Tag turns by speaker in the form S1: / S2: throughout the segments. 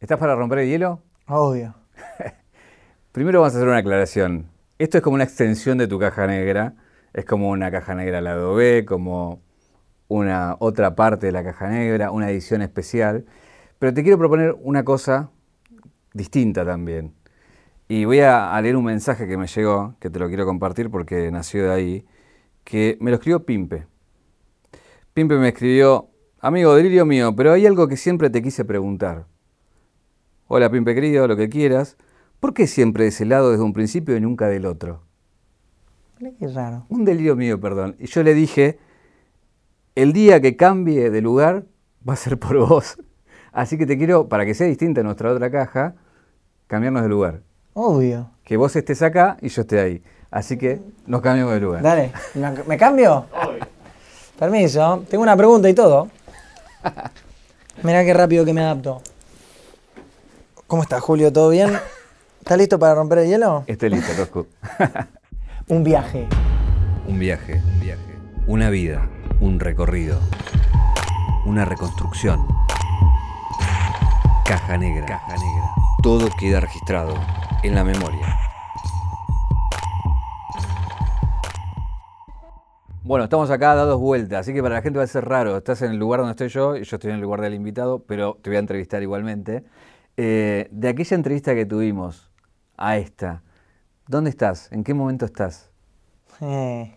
S1: ¿Estás para romper el hielo?
S2: Obvio.
S1: Primero vamos a hacer una aclaración. Esto es como una extensión de tu caja negra. Es como una caja negra lado B, como una otra parte de la caja negra, una edición especial. Pero te quiero proponer una cosa distinta también. Y voy a, leer un mensaje que me llegó, que te lo quiero compartir porque nació de ahí, que me lo escribió Pimpe. Pimpe me escribió, amigo, delirio mío, pero hay algo que siempre te quise preguntar. Hola Pimpe querido, lo que quieras. ¿Por qué siempre de ese lado desde un principio y nunca del otro?
S2: Qué raro.
S1: Un delirio mío, perdón. Y yo le dije, el día que cambie de lugar va a ser por vos. Así que te quiero, para que sea distinta nuestra otra caja, cambiarnos de lugar.
S2: Obvio.
S1: Que vos estés acá y yo esté ahí. Así que nos cambiamos de lugar.
S2: Dale, ¿me, cambio? Permiso, tengo una pregunta y todo. Mirá qué rápido que me adapto. ¿Cómo estás, Julio? ¿Todo bien? ¿Estás listo para romper el hielo?
S1: Estoy listo, Rosco.
S2: un viaje.
S1: Un viaje, un viaje. Una vida, un recorrido. Una reconstrucción. Caja negra. Caja negra. Todo queda registrado en la memoria. Bueno, estamos acá dados vueltas, así que para la gente va a ser raro. Estás en el lugar donde estoy yo y yo estoy en el lugar del invitado, pero te voy a entrevistar igualmente. Eh, de aquella entrevista que tuvimos a esta, ¿dónde estás? ¿En qué momento estás?
S2: Eh,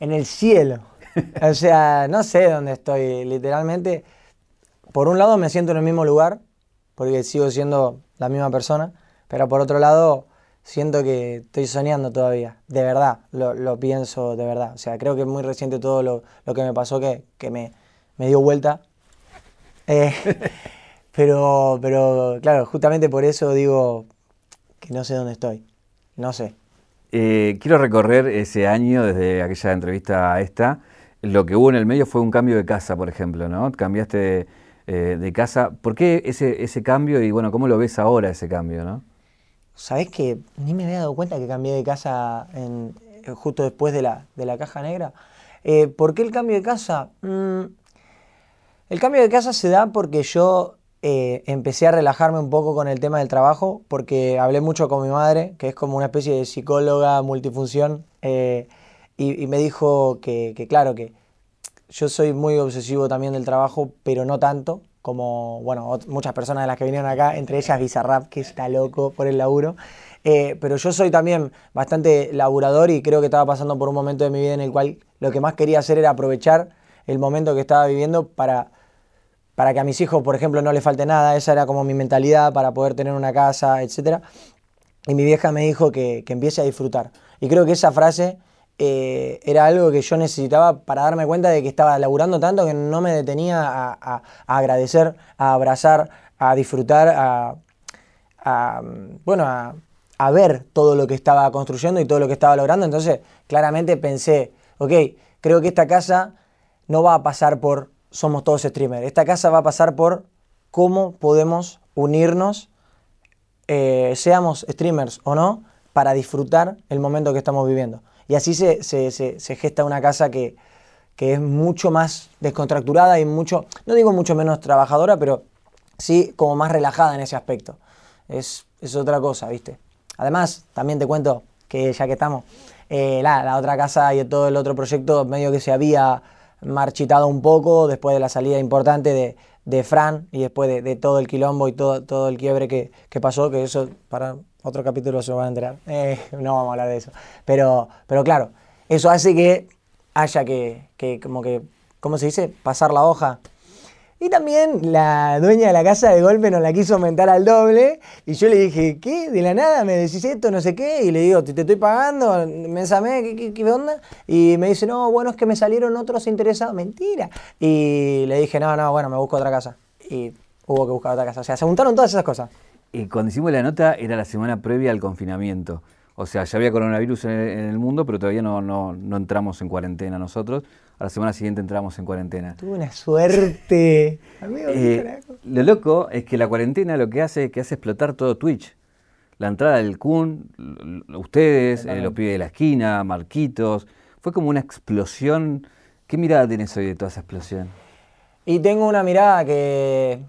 S2: en el cielo. o sea, no sé dónde estoy, literalmente. Por un lado me siento en el mismo lugar, porque sigo siendo la misma persona, pero por otro lado siento que estoy soñando todavía, de verdad, lo, pienso de verdad. O sea, creo que es muy reciente todo lo, que me pasó que, me, dio vuelta. Eh, pero, pero claro, justamente por eso digo que no sé dónde estoy, no sé.
S1: Eh, quiero recorrer ese año desde aquella entrevista a esta. Lo que hubo en el medio fue un cambio de casa, por ejemplo, ¿no? Cambiaste eh, de casa. ¿Por qué ese, ese cambio y bueno, cómo lo ves ahora ese cambio, no?
S2: Sabés que ni me había dado cuenta que cambié de casa en, eh, justo después de la, de la caja negra. Eh, ¿Por qué el cambio de casa? Mm, el cambio de casa se da porque yo empecé a relajarme un poco con el tema del trabajo, porque hablé mucho con mi madre, que es como una especie de psicóloga multifunción, y, me dijo que, que, claro, que yo soy muy obsesivo también del trabajo, pero no tanto como, bueno, muchas personas de las que vinieron acá, entre ellas Bizarrap, que está loco por el laburo. Eh, pero yo soy también bastante laburador y creo que estaba pasando por un momento de mi vida en el cual lo que más quería hacer era aprovechar el momento que estaba viviendo para, para que a mis hijos, por ejemplo, no les falte nada. Esa era como mi mentalidad para poder tener una casa, etc. Y mi vieja me dijo que, que empiece a disfrutar. Y creo que esa frase eh, era algo que yo necesitaba para darme cuenta de que estaba laburando tanto que no me detenía a, agradecer, a abrazar, a disfrutar, a, bueno, a, ver todo lo que estaba construyendo y todo lo que estaba logrando. Entonces, claramente pensé, ok, creo que esta casa no va a pasar por somos todos streamers. Esta casa va a pasar por cómo podemos unirnos, eh, seamos streamers o no, para disfrutar el momento que estamos viviendo. Y así se, se, gesta una casa que, es mucho más descontracturada y mucho, no digo mucho menos trabajadora, pero sí como más relajada en ese aspecto. Es, otra cosa, ¿viste? Además, también te cuento que ya que estamos, eh, la, otra casa y todo el otro proyecto medio que se había marchitado un poco después de la salida importante de, Fran y después de, todo el quilombo y todo, todo el quiebre que, que pasó, que eso para otro capítulo se van a enterar. Eh, no vamos a hablar de eso. Pero, pero claro, eso hace que haya que, que, como que, ¿cómo se dice? Pasar la hoja. Y también la dueña de la casa de golpe nos la quiso aumentar al doble. Y yo le dije, ¿qué? De la nada me decís esto, no sé qué. Y le digo, te, te estoy pagando, me ¿qué, qué, qué onda? Y me dice, no, bueno, es que me salieron otros interesados. Mentira. Y le dije, no, no, bueno, me busco otra casa. Y hubo que buscar otra casa. O sea, se juntaron todas esas cosas.
S1: Y cuando hicimos la nota era la semana previa al confinamiento. O sea, ya había coronavirus en el, mundo, pero todavía no, no, no, entramos en cuarentena nosotros. A la semana siguiente entramos en cuarentena.
S2: Tuve una suerte.
S1: Eh, lo loco es que la cuarentena lo que hace es que hace explotar todo Twitch. La entrada del Kun, ustedes, eh, los pibes de la esquina, Marquitos. Fue como una explosión. ¿Qué mirada tienes hoy de toda esa explosión?
S2: Y tengo una mirada que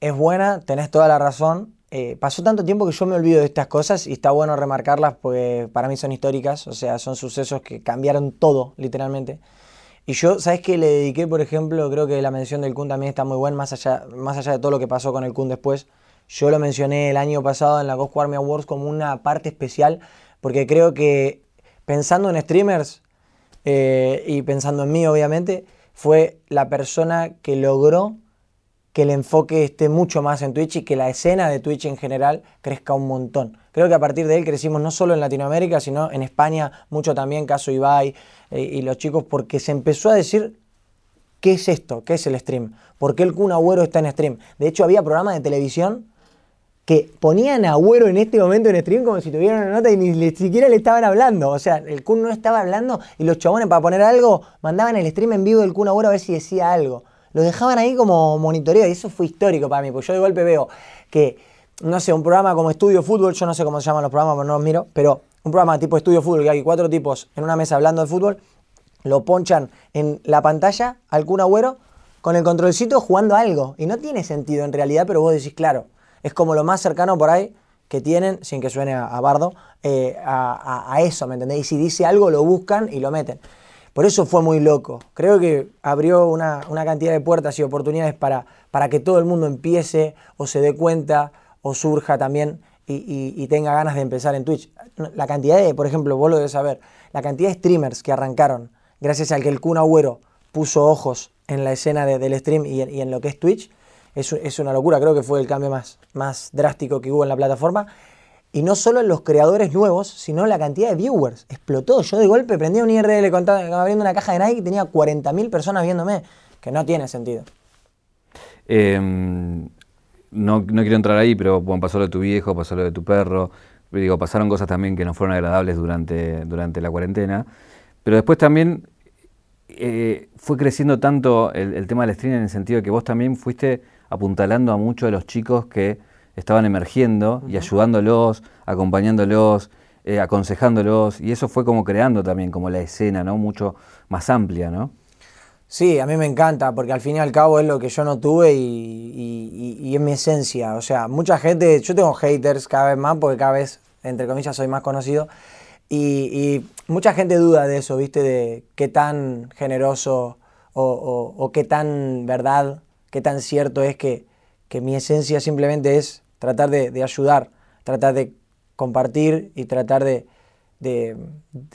S2: es buena, tenés toda la razón. Eh, pasó tanto tiempo que yo me olvido de estas cosas y está bueno remarcarlas porque para mí son históricas, o sea, son sucesos que cambiaron todo, literalmente. Y yo, ¿sabes qué le dediqué, por ejemplo? Creo que la mención del Kun también está muy buena, más allá, más allá de todo lo que pasó con el Kun después. Yo lo mencioné el año pasado en la Ghost Army Awards como una parte especial, porque creo que pensando en streamers eh, y pensando en mí, obviamente, fue la persona que logró que el enfoque esté mucho más en Twitch y que la escena de Twitch en general crezca un montón. Creo que a partir de él crecimos no solo en Latinoamérica, sino en España, mucho también, caso Ibai eh, y los chicos, porque se empezó a decir, ¿qué es esto? ¿Qué es el stream? ¿Por qué el Kun Agüero está en stream? De hecho, había programas de televisión que ponían a Agüero en este momento en stream como si tuvieran una nota y ni siquiera le estaban hablando. O sea, el Kun no estaba hablando y los chabones para poner algo mandaban el stream en vivo del Kun Agüero a ver si decía algo lo dejaban ahí como monitoreo y eso fue histórico para mí, porque yo de golpe veo que, no sé, un programa como Estudio Fútbol, yo no sé cómo se llaman los programas, pero no los miro, pero un programa tipo Estudio Fútbol, que hay cuatro tipos en una mesa hablando de fútbol, lo ponchan en la pantalla al Kun Agüero con el controlcito jugando algo. Y no tiene sentido en realidad, pero vos decís, claro, es como lo más cercano por ahí que tienen, sin que suene a, bardo, eh, a, a, eso, ¿me entendés? Y si dice algo, lo buscan y lo meten. Por eso fue muy loco. Creo que abrió una, cantidad de puertas y oportunidades para, para, que todo el mundo empiece o se dé cuenta o surja también y, tenga ganas de empezar en Twitch. La cantidad de, por ejemplo, vos lo debes saber, la cantidad de streamers que arrancaron gracias al que el Kun Agüero puso ojos en la escena del stream y en, lo que es Twitch, es, es, una locura. Creo que fue el cambio más, más drástico que hubo en la plataforma. Y no solo los creadores nuevos, sino la cantidad de viewers. Explotó. Yo de golpe prendía un IRL abriendo una caja de Nike y tenía 40.000 personas viéndome. Que no tiene sentido.
S1: Em, no, no, quiero entrar ahí, pero pasó lo de tu viejo, pasó lo de tu perro. Digo, pasaron cosas también que no fueron agradables durante, durante la cuarentena. Pero después también eh, fue creciendo tanto el, el tema del streaming en el sentido de que vos también fuiste apuntalando a muchos de los chicos que estaban emergiendo y ayudándolos, acompañándolos, eh, aconsejándolos, y eso fue como creando también como la escena, ¿no? Mucho más amplia, ¿no?
S2: Sí, a mí me encanta, porque al fin y al cabo es lo que yo no tuve y, y, es mi esencia. O sea, mucha gente, yo tengo haters cada vez más, porque cada vez, entre comillas, soy más conocido, y, mucha gente duda de eso, ¿viste? De qué tan generoso o, o qué tan verdad, qué tan cierto es que, que mi esencia simplemente es tratar de, ayudar, tratar de compartir y tratar de,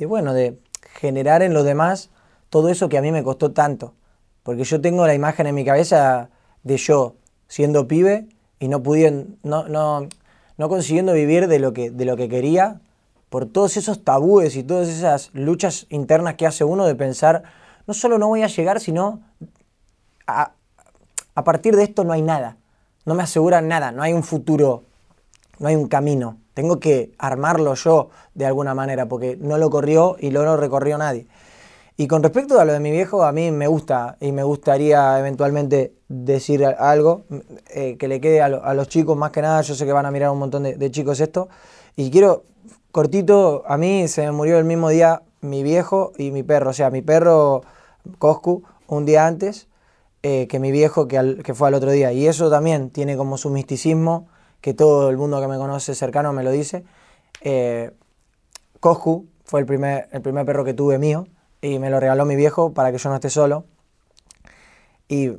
S2: bueno, de generar en los demás todo eso que a mí me costó tanto. Porque yo tengo la imagen en mi cabeza de yo siendo pibe y no pudiendo, no, no, no consiguiendo vivir de lo, que, de lo que quería por todos esos tabúes y todas esas luchas internas que hace uno de pensar, no solo no voy a llegar, sino a, a partir de esto no hay nada no me aseguran nada, no hay un futuro, no hay un camino. Tengo que armarlo yo de alguna manera, porque no lo corrió y no recorrió nadie. Y con respecto a lo de mi viejo, a mí me gusta y me gustaría eventualmente decir algo eh, que le quede a, los chicos más que nada. Yo sé que van a mirar un montón de, chicos esto. Y quiero, cortito, a mí se me murió el mismo día mi viejo y mi perro. O sea, mi perro Coscu un día antes eh, que mi viejo que, que, fue al otro día. Y eso también tiene como su misticismo, que todo el mundo que me conoce cercano me lo dice. Eh, fue el primer, el primer perro que tuve mío y me lo regaló mi viejo para que yo no esté solo. Y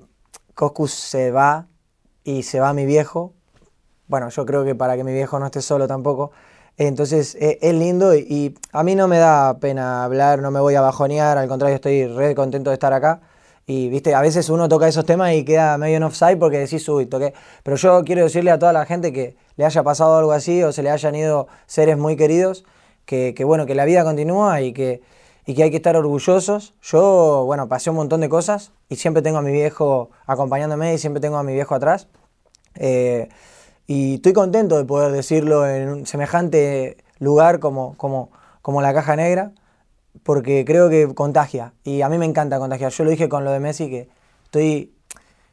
S2: Coscu se va y se va mi viejo. Bueno, yo creo que para que mi viejo no esté solo tampoco. Entonces eh, es lindo y, y, a mí no me da pena hablar, no me voy a bajonear, al contrario estoy re contento de estar acá. Y viste, a veces uno toca esos temas y queda medio en offside porque decís, uy, toqué. Pero yo quiero decirle a toda la gente que le haya pasado algo así o se le hayan ido seres muy queridos, que, bueno, que la vida continúa y que, y que hay que estar orgullosos. Yo, bueno, pasé un montón de cosas y siempre tengo a mi viejo acompañándome y siempre tengo a mi viejo atrás. Eh, y estoy contento de poder decirlo en un semejante lugar como, como, como la caja negra porque creo que contagia y a mí me encanta contagiar. Yo lo dije con lo de Messi que estoy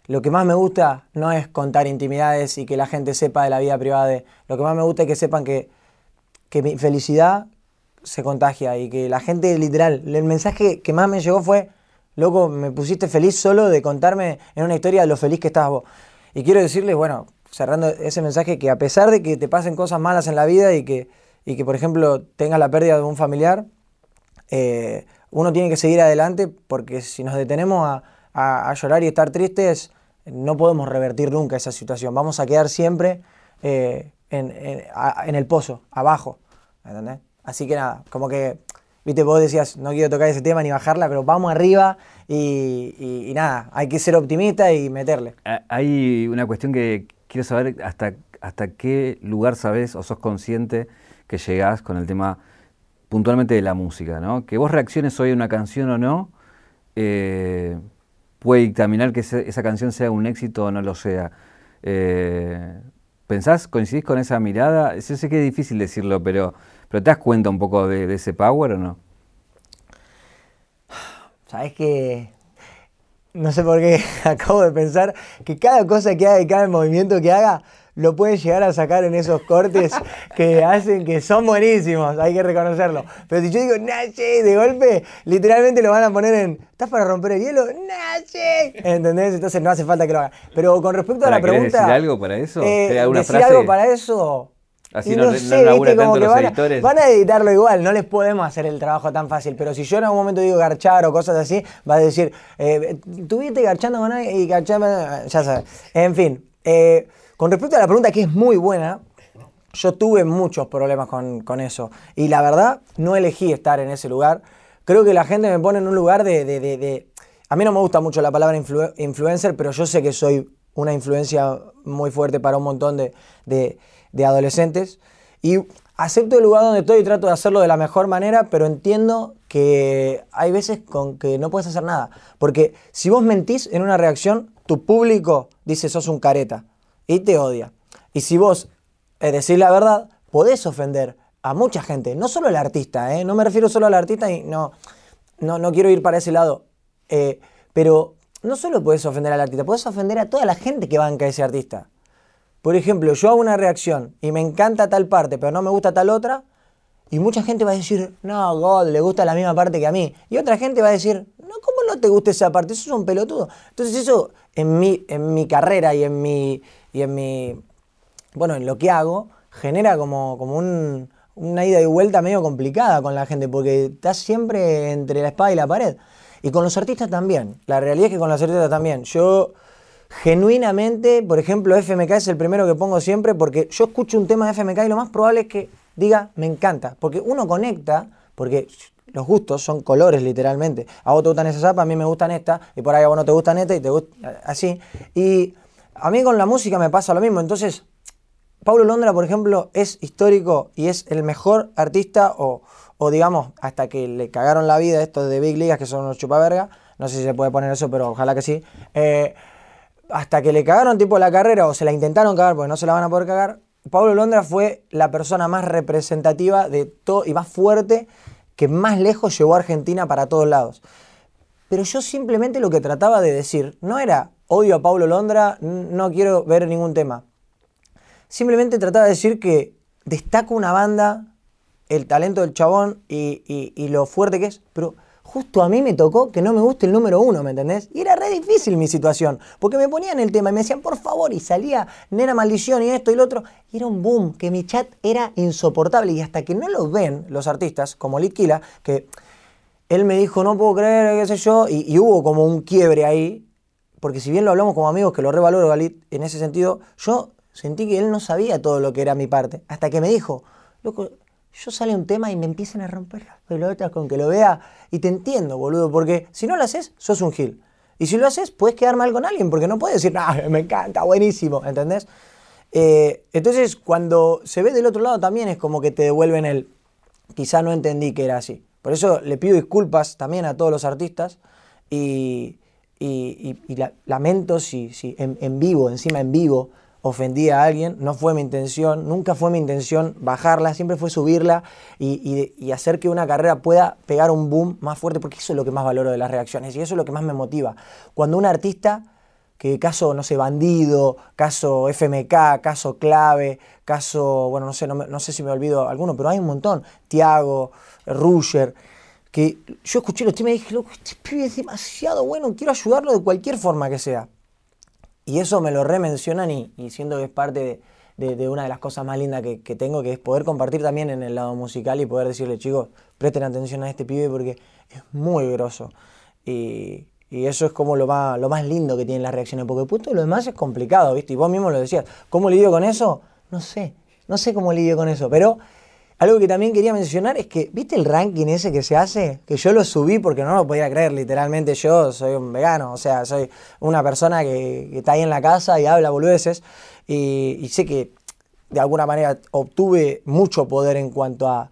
S2: lo que más me gusta no es contar intimidades y que la gente sepa de la vida privada lo que más me gusta es que sepan que, que mi felicidad se contagia y que la gente literal, el mensaje que más me llegó fue, loco, me pusiste feliz solo de contarme en una historia lo feliz que estabas vos. Y quiero decirles, bueno, cerrando ese mensaje, que a pesar de que te pasen cosas malas en la vida y que, y que por ejemplo, tengas la pérdida de un familiar, eh, uno tiene que seguir adelante porque si nos detenemos a, llorar y estar tristes, no podemos revertir nunca esa situación. Vamos a quedar siempre eh, en, el pozo, abajo. Así que nada, como que, viste, vos decías, no quiero tocar ese tema ni bajarla, pero vamos arriba y, nada, hay que ser optimista y meterle.
S1: Hay una cuestión que quiero saber hasta, hasta qué lugar sabes o sos consciente que llegás con el tema puntualmente de la música, ¿no? Que vos reacciones hoy a una canción o no, eh, puede dictaminar que esa canción sea un éxito o no lo sea. Eh, ¿Pensás, coincidís con esa mirada? Yo sé que es difícil decirlo, pero, pero ¿te das cuenta un poco de, ese power o no?
S2: Sabes que no sé por qué acabo de pensar que cada cosa que haga y cada movimiento que haga lo pueden llegar a sacar en esos cortes que hacen que son buenísimos, hay que reconocerlo. Pero si yo digo Nache, de golpe, literalmente lo van a poner en ¿Estás para romper el hielo? ¡Nache! ¿Entendés? Entonces no hace falta que lo haga. Pero con respecto a la pregunta.
S1: ¿Decir algo para eso?
S2: Eh, ¿Alguna decir algo para eso?
S1: Así no, no, sé, no tanto los
S2: van
S1: editores.
S2: van a editarlo igual, no les podemos hacer el trabajo tan fácil. Pero si yo en algún momento digo garchar o cosas así, va a decir, eh, tuviste garchando con alguien y garchando, ya sabes. En fin, eh, con respecto a la pregunta que es muy buena, yo tuve muchos problemas con, eso. Y la verdad, no elegí estar en ese lugar. Creo que la gente me pone en un lugar de... de, a mí no me gusta mucho la palabra influencer, pero yo sé que soy una influencia muy fuerte para un montón de de adolescentes. Y acepto el lugar donde estoy y trato de hacerlo de la mejor manera, pero entiendo que hay veces con que no puedes hacer nada. Porque si vos mentís en una reacción, tu público dice sos un careta y te odia. Y si vos eh, decís la verdad, podés ofender a mucha gente, no solo al artista, ¿eh? no me refiero solo al artista y no, no, no quiero ir para ese lado, eh, pero no solo podés ofender al artista, podés ofender a toda la gente que banca a ese artista. Por ejemplo, yo hago una reacción y me encanta tal parte, pero no me gusta tal otra, y mucha gente va a decir, no, God, le gusta la misma parte que a mí. Y otra gente va a decir, no, ¿cómo no te gusta esa parte? Eso es un pelotudo. Entonces eso en mi, en mi carrera y en mi, y en mi, bueno, en lo que hago, genera como, como un, una ida y vuelta medio complicada con la gente, porque estás siempre entre la espada y la pared. Y con los artistas también. La realidad es que con los artistas también. Yo genuinamente, por ejemplo, FMK es el primero que pongo siempre porque yo escucho un tema de FMK y lo más probable es que diga, me encanta, porque uno conecta, porque los gustos son colores literalmente. A vos te gustan esas zapas, a mí me gustan estas, y por ahí a vos no te gustan estas y te gusta así. Y a mí con la música me pasa lo mismo. Entonces, Pablo Londra, por ejemplo, es histórico y es el mejor artista, o, digamos, hasta que le cagaron la vida estos de Big Ligas, que son unos chupaverga. No sé si se puede poner eso, pero ojalá que sí. Eh, hasta que le cagaron tipo la carrera o se la intentaron cagar porque no se la van a poder cagar, Pablo Londra fue la persona más representativa de todo y más fuerte que más lejos llevó a Argentina para todos lados. Pero yo simplemente lo que trataba de decir no era odio a Pablo Londra, no quiero ver ningún tema. Simplemente trataba de decir que destaco una banda, el talento del chabón y, y lo fuerte que es, pero justo a mí me tocó que no me guste el número uno, ¿me entendés? Y era re difícil mi situación, porque me ponían el tema y me decían, por favor, y salía nena maldición y esto y lo otro, y era un boom, que mi chat era insoportable, y hasta que no lo ven los artistas, como Litquila, que él me dijo, no puedo creer, qué sé yo, y, hubo como un quiebre ahí, porque si bien lo hablamos como amigos, que lo revaloro, Galit, en ese sentido, yo sentí que él no sabía todo lo que era mi parte, hasta que me dijo, loco, yo sale un tema y me empiezan a romper las pelotas con que lo vea. Y te entiendo, boludo, porque si no lo haces, sos un gil. Y si lo haces, puedes quedar mal con alguien, porque no puedes decir, no, me encanta, buenísimo, ¿entendés? Eh, entonces, cuando se ve del otro lado también es como que te devuelven el, quizá no entendí que era así. Por eso le pido disculpas también a todos los artistas y, lamento si, si en vivo, encima en vivo, ofendí a alguien, no fue mi intención, nunca fue mi intención bajarla, siempre fue subirla y, hacer que una carrera pueda pegar un boom más fuerte, porque eso es lo que más valoro de las reacciones y eso es lo que más me motiva. Cuando un artista, que caso, no sé, Bandido, caso FMK, caso Clave, caso, bueno, no sé, no, sé si me olvido alguno, pero hay un montón, Tiago, Rusher, que yo escuché los temas y dije, loco, este pibe es demasiado bueno, quiero ayudarlo de cualquier forma que sea. y eso me lo remencionan y, y siento que es parte de, una de las cosas más lindas que, tengo, que es poder compartir también en el lado musical y poder decirle, chicos, presten atención a este pibe porque es muy grosso. Y, eso es como lo más, lo más lindo que tienen las reacciones, porque puto lo demás es complicado, ¿viste? Y vos mismo lo decías, ¿cómo lidio con eso? No sé, no sé cómo lidio con eso, pero algo que también quería mencionar es que, ¿viste el ranking ese que se hace? Que yo lo subí porque no lo podía creer, literalmente yo soy un vegano, o sea, soy una persona que, está ahí en la casa y habla boludeces, y, y, sé que de alguna manera obtuve mucho poder en cuanto a,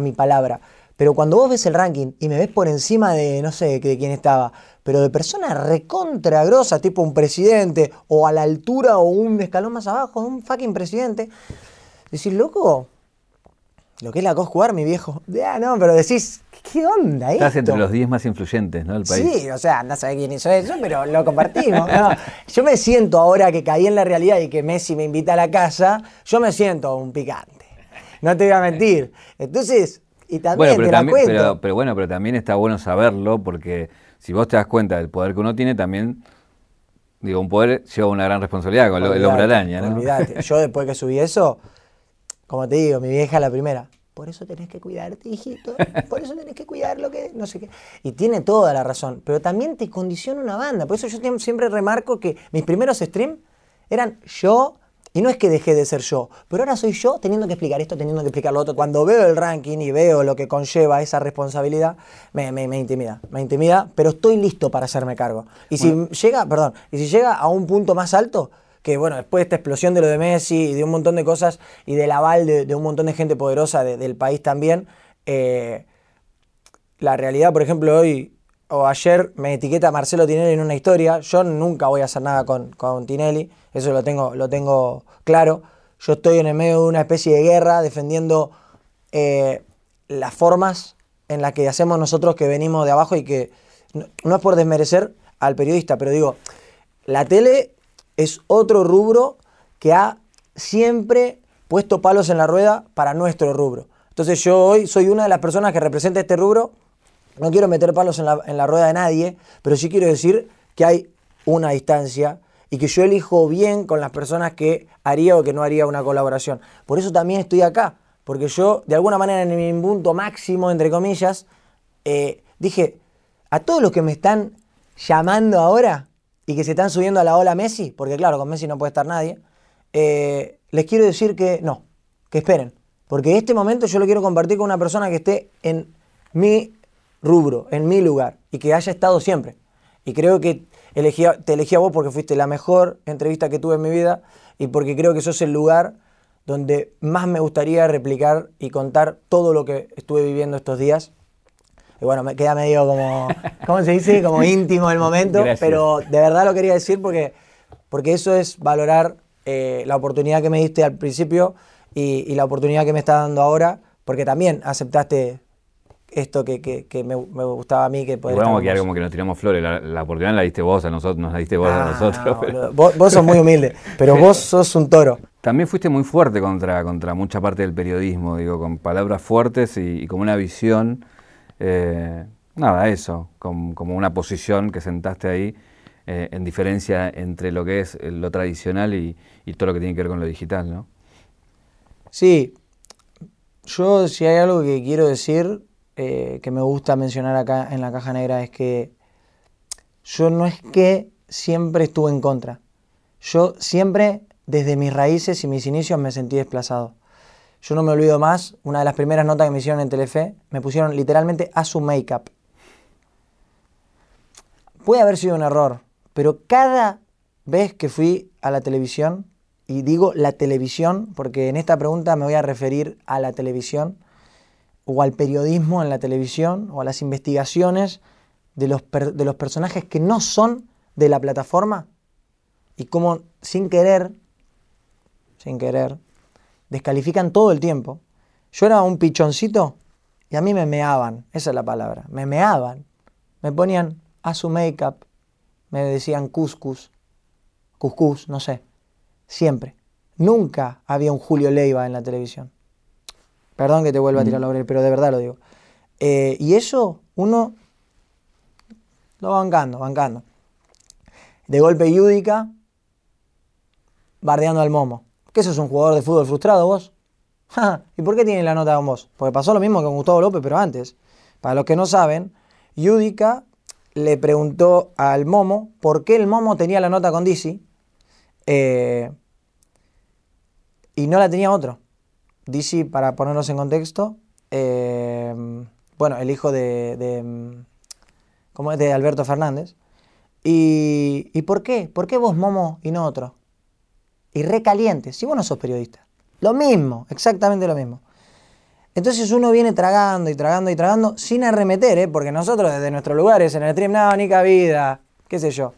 S2: mi palabra. Pero cuando vos ves el ranking y me ves por encima de, no sé de quién estaba, pero de personas recontra grosa, tipo un presidente, o a la altura o un escalón más abajo, un fucking presidente, decís, loco, lo que es la jugar, mi viejo. Ya, no, pero decís, ¿qué onda esto?
S1: Estás entre los 10 más influyentes, ¿no? Del país.
S2: Sí, o sea, no sabés quién hizo eso, pero lo compartimos. Yo me siento ahora que caí en la realidad y que Messi me invita a la casa, yo me siento un picante. No te voy a mentir. Entonces, y también
S1: bueno,
S2: pero,
S1: también, pero, bueno, pero también está bueno saberlo porque si vos te das cuenta del poder que uno tiene, también Digo, un poder lleva una gran responsabilidad con el hombre araña, ¿no?
S2: Yo después que subí eso, como te digo, mi vieja la primera. Por eso tenés que cuidarte, hijito. Por eso tenés que cuidar lo que. no sé qué. Y tiene toda la razón. Pero también te condiciona una banda. Por eso yo siempre remarco que mis primeros streams eran yo. Y no es que dejé de ser yo, pero ahora soy yo teniendo que explicar esto, teniendo que explicar lo otro. Cuando veo el ranking y veo lo que conlleva esa responsabilidad, me, me, me intimida. Me intimida, pero estoy listo para hacerme cargo. Y si llega, perdón, y si llega a un punto más alto, que bueno, después de esta explosión de lo de Messi y de un montón de cosas y del aval de, un montón de gente poderosa del país también, eh, la realidad, por ejemplo, hoy o ayer me etiqueta Marcelo Tinelli en una historia, yo nunca voy a hacer nada con, con Tinelli, eso lo tengo, lo tengo claro, yo estoy en el medio de una especie de guerra defendiendo eh, las formas en las que hacemos nosotros que venimos de abajo y que no es por desmerecer al periodista, pero digo, la tele es otro rubro que ha siempre puesto palos en la rueda para nuestro rubro. Entonces yo hoy soy una de las personas que representa este rubro. No quiero meter palos en la, rueda de nadie, pero sí quiero decir que hay una distancia y que yo elijo bien con las personas que haría o que no haría una colaboración. Por eso también estoy acá, porque yo de alguna manera en mi punto máximo, entre comillas, eh, dije, a todos los que me están llamando ahora, y que se están subiendo a la ola Messi, porque claro, con Messi no puede estar nadie, eh, les quiero decir que no, que esperen. Porque este momento yo lo quiero compartir con una persona que esté en mi rubro, en mi lugar, y que haya estado siempre. Y creo que elegí te elegí a vos porque fuiste la mejor entrevista que tuve en mi vida y porque creo que sos el lugar donde más me gustaría replicar y contar todo lo que estuve viviendo estos días y bueno, me queda medio como, ¿cómo se dice? Como íntimo el momento, pero de verdad lo quería decir porque, porque eso es valorar eh, la oportunidad que me diste al principio y, la oportunidad que me estás dando ahora, porque también aceptaste esto que, que, me, gustaba a mí que
S1: poder. Vamos a quedar como que nos tiramos flores. La, oportunidad la diste vos a nosotros, nos la diste vos a ah, nosotros.
S2: vos, sos muy humilde, pero vos sos un toro.
S1: También fuiste muy fuerte contra, contra mucha parte del periodismo, digo, con palabras fuertes y, y como una visión eh, nada, eso, como, una posición que sentaste ahí eh, en diferencia entre lo que es lo tradicional y, todo lo que tiene que ver con lo digital, ¿no?
S2: Sí, yo si hay algo que quiero decir, eh, que me gusta mencionar acá en la caja negra, es que yo no es que siempre estuve en contra. Yo siempre, desde mis raíces y mis inicios, me sentí desplazado. Yo no me olvido más, una de las primeras notas que me hicieron en Telefe, me pusieron literalmente a su make-up. Puede haber sido un error, pero cada vez que fui a la televisión, y digo la televisión, porque en esta pregunta me voy a referir a la televisión, o al periodismo en la televisión, o a las investigaciones de los, de los personajes que no son de la plataforma, y cómo sin querer, sin querer, descalifican todo el tiempo. Yo era un pichoncito y a mí me meaban, esa es la palabra, me meaban. Me ponían a su make-up, me decían cuscus, cuscus, no sé, siempre. Nunca había un Julio Leiva en la televisión. Perdón que te vuelva a tirar la oreja, pero de verdad lo digo. Eh, y eso uno lo va bancando, bancando. De golpe Yudica bardeando al Momo. ¿Qué sos un jugador de fútbol frustrado vos? ¿Y por qué tiene la nota con vos? Porque pasó lo mismo con Gustavo López, pero antes. Para los que no saben, Yudica le preguntó al Momo por qué el Momo tenía la nota con Dizzy eh, y no la tenía otro. Dizzy, para ponernos en contexto, eh, bueno, el hijo de, de, ¿cómo es? de Alberto Fernández. Y, ¿Y por qué? ¿Por qué vos Momo y no otro? Y recaliente, si vos no sos periodista. Lo mismo, exactamente lo mismo. Entonces uno viene tragando y tragando y tragando sin arremeter, ¿eh? porque nosotros desde nuestros lugares en el stream, no, ni cabida, qué sé yo.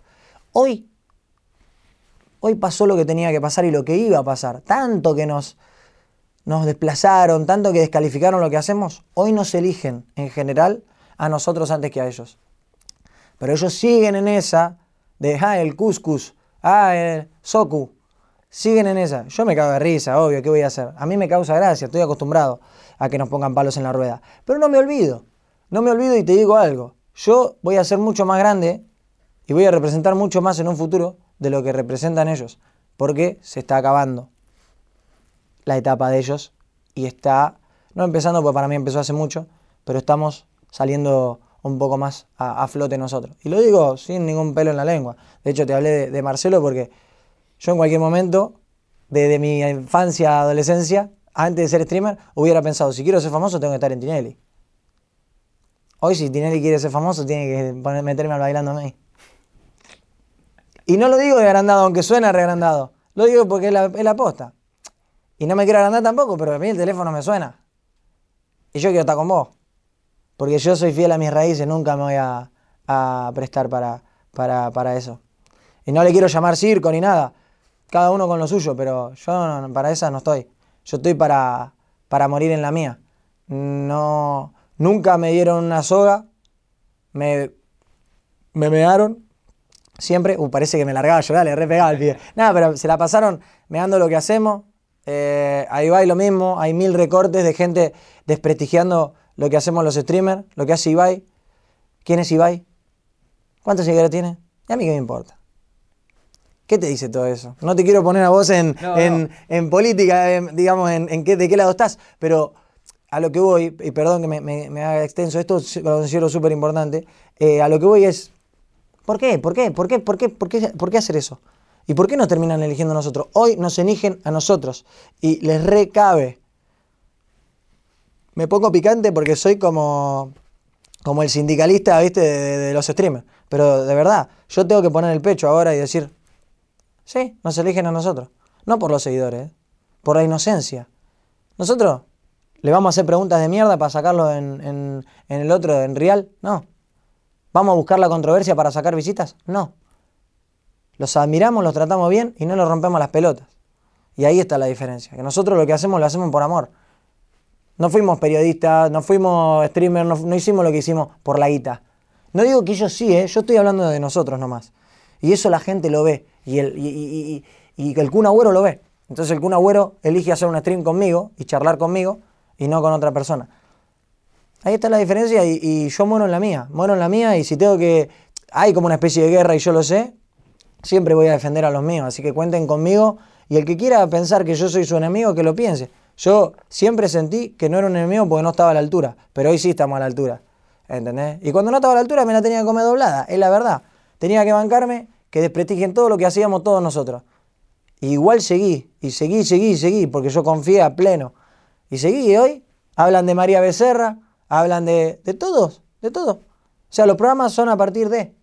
S2: Hoy, hoy pasó lo que tenía que pasar y lo que iba a pasar. Tanto que nos, nos desplazaron, tanto que descalificaron lo que hacemos, hoy nos eligen en general a nosotros antes que a ellos. Pero ellos siguen en esa de, ah, el couscous, ah, el soku, siguen en esa. Yo me cago de risa, obvio, ¿qué voy a hacer? A mí me causa gracia, estoy acostumbrado a que nos pongan palos en la rueda. Pero no me olvido, no me olvido y te digo algo. Yo voy a ser mucho más grande y voy a representar mucho más en un futuro de lo que representan ellos. Porque se está acabando la etapa de ellos y está, no empezando, porque para mí empezó hace mucho, pero estamos saliendo un poco más a, flote nosotros. Y lo digo sin ningún pelo en la lengua. De hecho, te hablé de Marcelo porque yo en cualquier momento, desde mi infancia, adolescencia, antes de ser streamer, hubiera pensado, si quiero ser famoso, tengo que estar en Tinelli. Hoy si Tinelli quiere ser famoso, tiene que meterme al bailando a mí. Y no lo digo de agrandado, aunque suena reagrandado. Lo digo porque es la, es la posta. Y no me quiero agrandar tampoco, pero a mí el teléfono me suena. Y yo quiero estar con vos. Porque yo soy fiel a mis raíces, nunca me voy a, prestar para, para, para eso. Y no le quiero llamar circo ni nada cada uno con lo suyo, pero yo para esa no estoy. Yo estoy para, para morir en la mía. No, nunca me dieron una soga, me, me mearon, siempre, uh, parece que me largaba yo, dale, re pegaba el pie. Nada, pero se la pasaron meando lo que hacemos. Eh, ahí va y lo mismo, hay mil recortes de gente desprestigiando lo que hacemos los streamers, lo que hace Ibai. ¿Quién es Ibai? ¿Cuántos seguidores tiene? Y a mí qué me importa. ¿Qué te dice todo eso? No te quiero poner a vos en, en, política, digamos, en, qué, de qué lado estás, pero a lo que voy, y perdón que me, haga extenso, esto lo considero súper importante, eh, a lo que voy es, ¿por qué? ¿Por qué? ¿Por qué? ¿Por qué? ¿Por qué? ¿Por qué hacer eso? ¿Y por qué nos terminan eligiendo a nosotros? Hoy nos eligen a nosotros y les recabe. Me pongo picante porque soy como, como el sindicalista, ¿viste? de los streamers. Pero de verdad, yo tengo que poner el pecho ahora y decir, Sí, nos eligen a nosotros. No por los seguidores, ¿eh? por la inocencia. Nosotros le vamos a hacer preguntas de mierda para sacarlo en, el otro, en Real. No. ¿Vamos a buscar la controversia para sacar visitas? No. Los admiramos, los tratamos bien y no nos rompemos las pelotas. Y ahí está la diferencia. Que nosotros lo que hacemos lo hacemos por amor. No fuimos periodistas, no fuimos streamers, no, hicimos lo que hicimos por la guita. No digo que ellos sí, ¿eh? yo estoy hablando de nosotros nomás. Y eso la gente lo ve y el, y, el Kun lo ve. Entonces el Kun elige hacer un stream conmigo y charlar conmigo y no con otra persona. Ahí está la diferencia y, yo muero en la mía, muero en la mía y si tengo que... Hay como una especie de guerra y yo lo sé, siempre voy a defender a los míos, así que cuenten conmigo y el que quiera pensar que yo soy su enemigo, que lo piense. Yo siempre sentí que no era un enemigo porque no estaba a la altura, pero hoy sí estamos a la altura, ¿entendés? Y cuando no estaba a la altura me la tenía que comer doblada, es la verdad. Tenía que bancarme que desprestigien todo lo que hacíamos todos nosotros. igual seguí, y seguí, seguí, seguí, porque yo confié a pleno. Y seguí, y hoy hablan de María Becerra, hablan de, de todos, de todo. O sea, los programas son a partir de.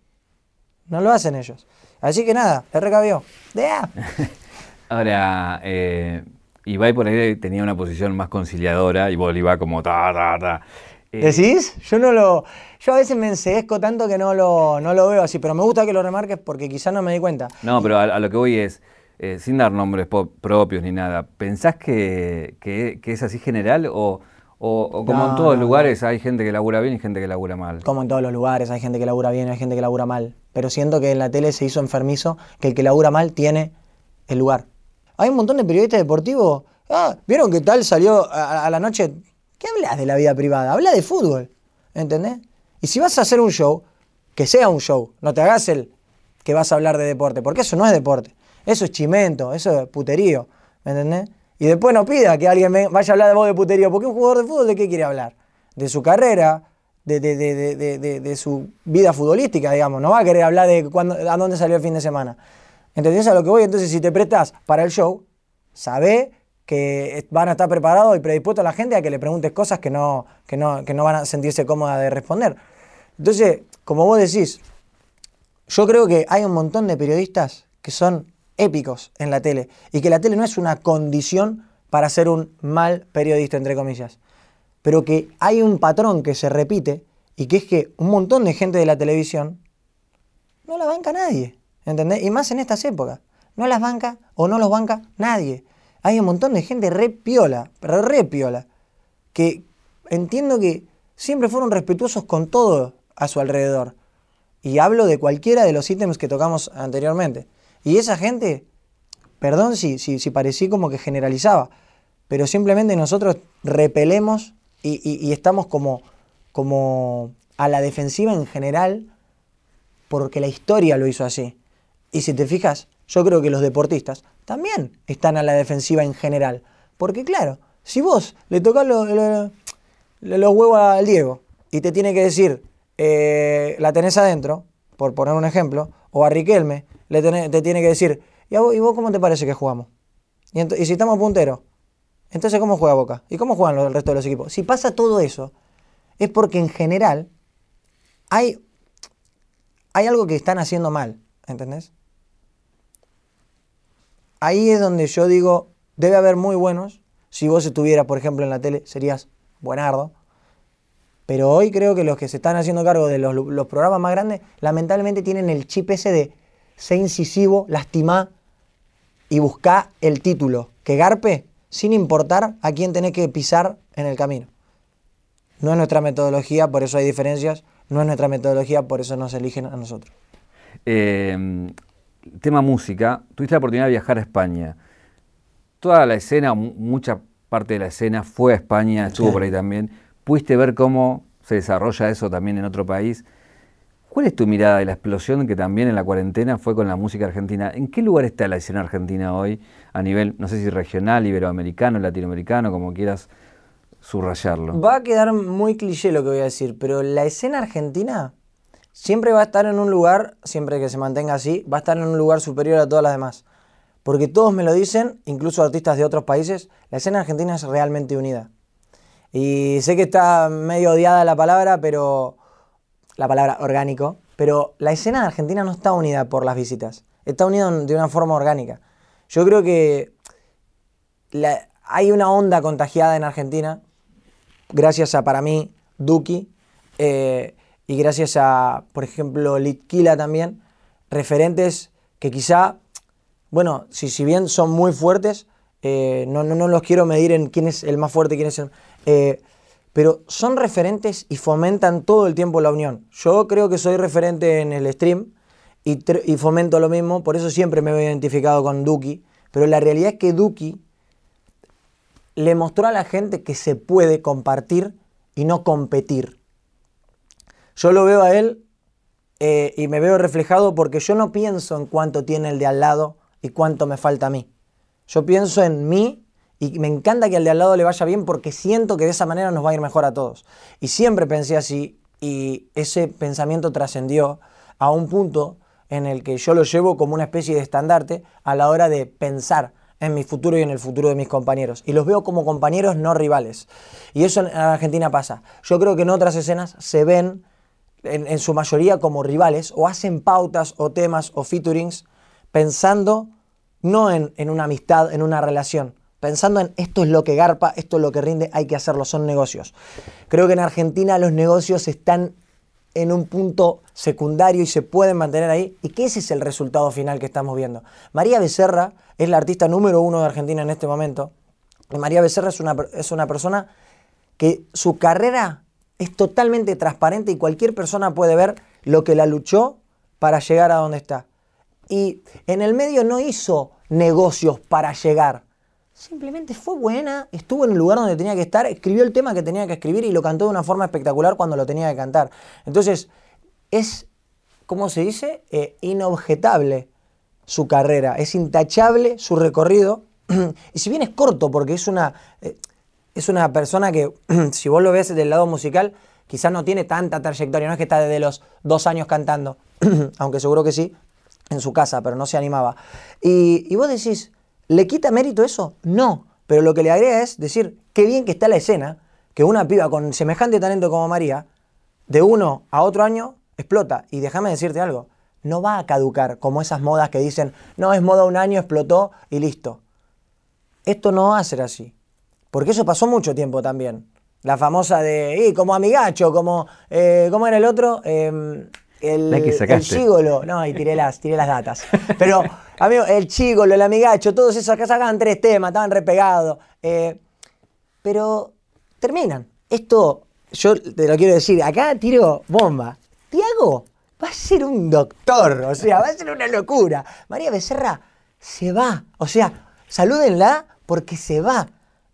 S2: No lo hacen ellos. Así que nada, te recabió. ¡De
S1: Ahora, eh, Ibai por ahí tenía una posición más conciliadora y Bolívar como ta, ta, ta.
S2: Eh, ¿Decís? Yo no lo. Yo a veces me enseguezco tanto que no lo, no lo veo así, pero me gusta que lo remarques porque quizás no me di cuenta.
S1: No, pero a, lo que voy es, eh, sin dar nombres propios ni nada, ¿pensás que, es así general o, como en todos los lugares hay gente que labura bien y gente que labura mal?
S2: Como en todos los lugares hay gente que labura bien y hay gente que labura mal. Pero siento que en la tele se hizo enfermizo que el que labura mal tiene el lugar. Hay un montón de periodistas deportivos. Ah, ¿vieron qué tal salió a, a la noche? ¿Qué hablas de la vida privada? Habla de fútbol. ¿Entendés? Y si vas a hacer un show, que sea un show, no te hagas el que vas a hablar de deporte, porque eso no es deporte. Eso es chimento, eso es puterío, ¿me entendés? Y después no pida que alguien vaya a hablar de vos de puterío, porque un jugador de fútbol de qué quiere hablar? De su carrera, de, de, su vida futbolística, digamos. No va a querer hablar de cuándo, a dónde salió el fin de semana. ¿Entendés a lo que voy? Entonces, si te prestas para el show, sabe que van a estar preparados y predispuestos a la gente a que le preguntes cosas que no, que no, que no van a sentirse cómoda de responder. Entonces, como vos decís, yo creo que hay un montón de periodistas que son épicos en la tele y que la tele no es una condición para ser un mal periodista, entre comillas, pero que hay un patrón que se repite y que es que un montón de gente de la televisión no la banca nadie, ¿entendés? Y más en estas épocas, no las banca o no los banca nadie. Hay un montón de gente re piola, re piola, que entiendo que siempre fueron respetuosos con todo a su alrededor. Y hablo de cualquiera de los ítems que tocamos anteriormente. Y esa gente, perdón si, si, si parecí como que generalizaba, pero simplemente nosotros repelemos y, estamos como, como a la defensiva en general porque la historia lo hizo así. Y si te fijas, yo creo que los deportistas también están a la defensiva en general. Porque claro, si vos le tocas los huevos al Diego y te tiene que decir, eh, la tenés adentro, por poner un ejemplo, o a Riquelme, le te tiene que decir, ¿y, vos, cómo te parece que jugamos? Y, y si estamos punteros, entonces ¿cómo juega Boca? ¿Y cómo juegan los, el resto de los equipos? Si pasa todo eso, es porque en general hay, hay algo que están haciendo mal, ¿entendés? Ahí es donde yo digo, debe haber muy buenos. Si vos estuvieras, por ejemplo, en la tele, serías buenardo. Pero hoy creo que los que se están haciendo cargo de los, programas más grandes, lamentablemente tienen el chip ese de ser incisivo, lastimar y buscar el título. Que garpe sin importar a quién tenés que pisar en el camino. No es nuestra metodología, por eso hay diferencias. No es nuestra metodología, por eso nos eligen a nosotros.
S1: Eh, tema música. Tuviste la oportunidad de viajar a España. Toda la escena, mucha parte de la escena fue a España, estuvo por ahí también pudiste ver cómo se desarrolla eso también en otro país. ¿Cuál es tu mirada de la explosión que también en la cuarentena fue con la música argentina? ¿En qué lugar está la escena argentina hoy a nivel, no sé si regional, iberoamericano, latinoamericano, como quieras subrayarlo?
S2: Va a quedar muy cliché lo que voy a decir, pero la escena argentina siempre va a estar en un lugar, siempre que se mantenga así, va a estar en un lugar superior a todas las demás. Porque todos me lo dicen, incluso artistas de otros países, la escena argentina es realmente unida. Y sé que está medio odiada la palabra, pero la palabra orgánico, pero la escena de Argentina no está unida por las visitas, está unida de una forma orgánica. Yo creo que hay una onda contagiada en Argentina, gracias a, para mí, Duki, eh, y gracias a, por ejemplo, Litquila también, referentes que quizá, bueno, si, si bien son muy fuertes, eh, no, no, no, los quiero medir en quién es el más fuerte, quién es el... Eh, pero son referentes y fomentan todo el tiempo la unión. Yo creo que soy referente en el stream y, fomento lo mismo, por eso siempre me he identificado con Duki, pero la realidad es que Duki le mostró a la gente que se puede compartir y no competir. Yo lo veo a él eh, y me veo reflejado porque yo no pienso en cuánto tiene el de al lado y cuánto me falta a mí. Yo pienso en mí y me encanta que al de al lado le vaya bien porque siento que de esa manera nos va a ir mejor a todos. Y siempre pensé así y ese pensamiento trascendió a un punto en el que yo lo llevo como una especie de estandarte a la hora de pensar en mi futuro y en el futuro de mis compañeros. Y los veo como compañeros, no rivales. Y eso en Argentina pasa. Yo creo que en otras escenas se ven en, su mayoría como rivales o hacen pautas o temas o featurings pensando no en, en una amistad, en una relación, pensando en esto es lo que garpa, esto es lo que rinde, hay que hacerlo, son negocios. Creo que en Argentina los negocios están en un punto secundario y se pueden mantener ahí y que ese es el resultado final que estamos viendo. María Becerra es la artista número uno de Argentina en este momento. Y María Becerra es una, es una persona que su carrera es totalmente transparente y cualquier persona puede ver lo que la luchó para llegar a donde está. Y en el medio no hizo negocios para llegar. Simplemente fue buena, estuvo en el lugar donde tenía que estar, escribió el tema que tenía que escribir y lo cantó de una forma espectacular cuando lo tenía que cantar. Entonces, es, ¿cómo se dice? Eh, inobjetable su carrera, es intachable su recorrido. y si bien es corto, porque es una, eh, es una persona que, si vos lo ves del lado musical, quizás no tiene tanta trayectoria, no es que está desde los dos años cantando, aunque seguro que sí, en su casa, pero no se animaba. Y, y vos decís, ¿le quita mérito eso? No, pero lo que le agrega es decir, qué bien que está la escena, que una piba con semejante talento como María, de uno a otro año, explota. Y déjame decirte algo, no va a caducar como esas modas que dicen, no, es moda un año, explotó y listo. Esto no va a ser así. Porque eso pasó mucho tiempo también. La famosa de, y como amigacho, como, eh, ¿cómo era el otro? Em, el, el chigolo. No, y tiré las, tiré las datas. Pero, amigo, el chigolo, el amigacho, todos esos que sacaban tres temas, estaban repegados. Eh, pero terminan. Esto, yo te lo quiero decir, acá tiro bomba. Tiago va a ser un doctor, o sea, va a ser una locura. María Becerra se va, o sea, salúdenla porque se va.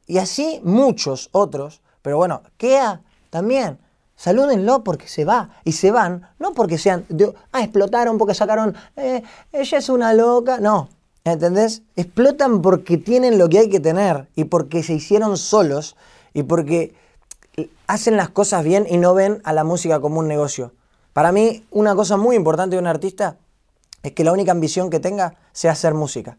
S2: Y así muchos otros, pero bueno, Kea también. Salúdenlo porque se va. Y se van, no porque sean, ah, explotaron porque sacaron, eh, ella es una loca. No, ¿entendés? Explotan porque tienen lo que hay que tener y porque se hicieron solos y porque hacen las cosas bien y no ven a la música como un negocio. Para mí, una cosa muy importante de un artista es que la única ambición que tenga sea hacer música.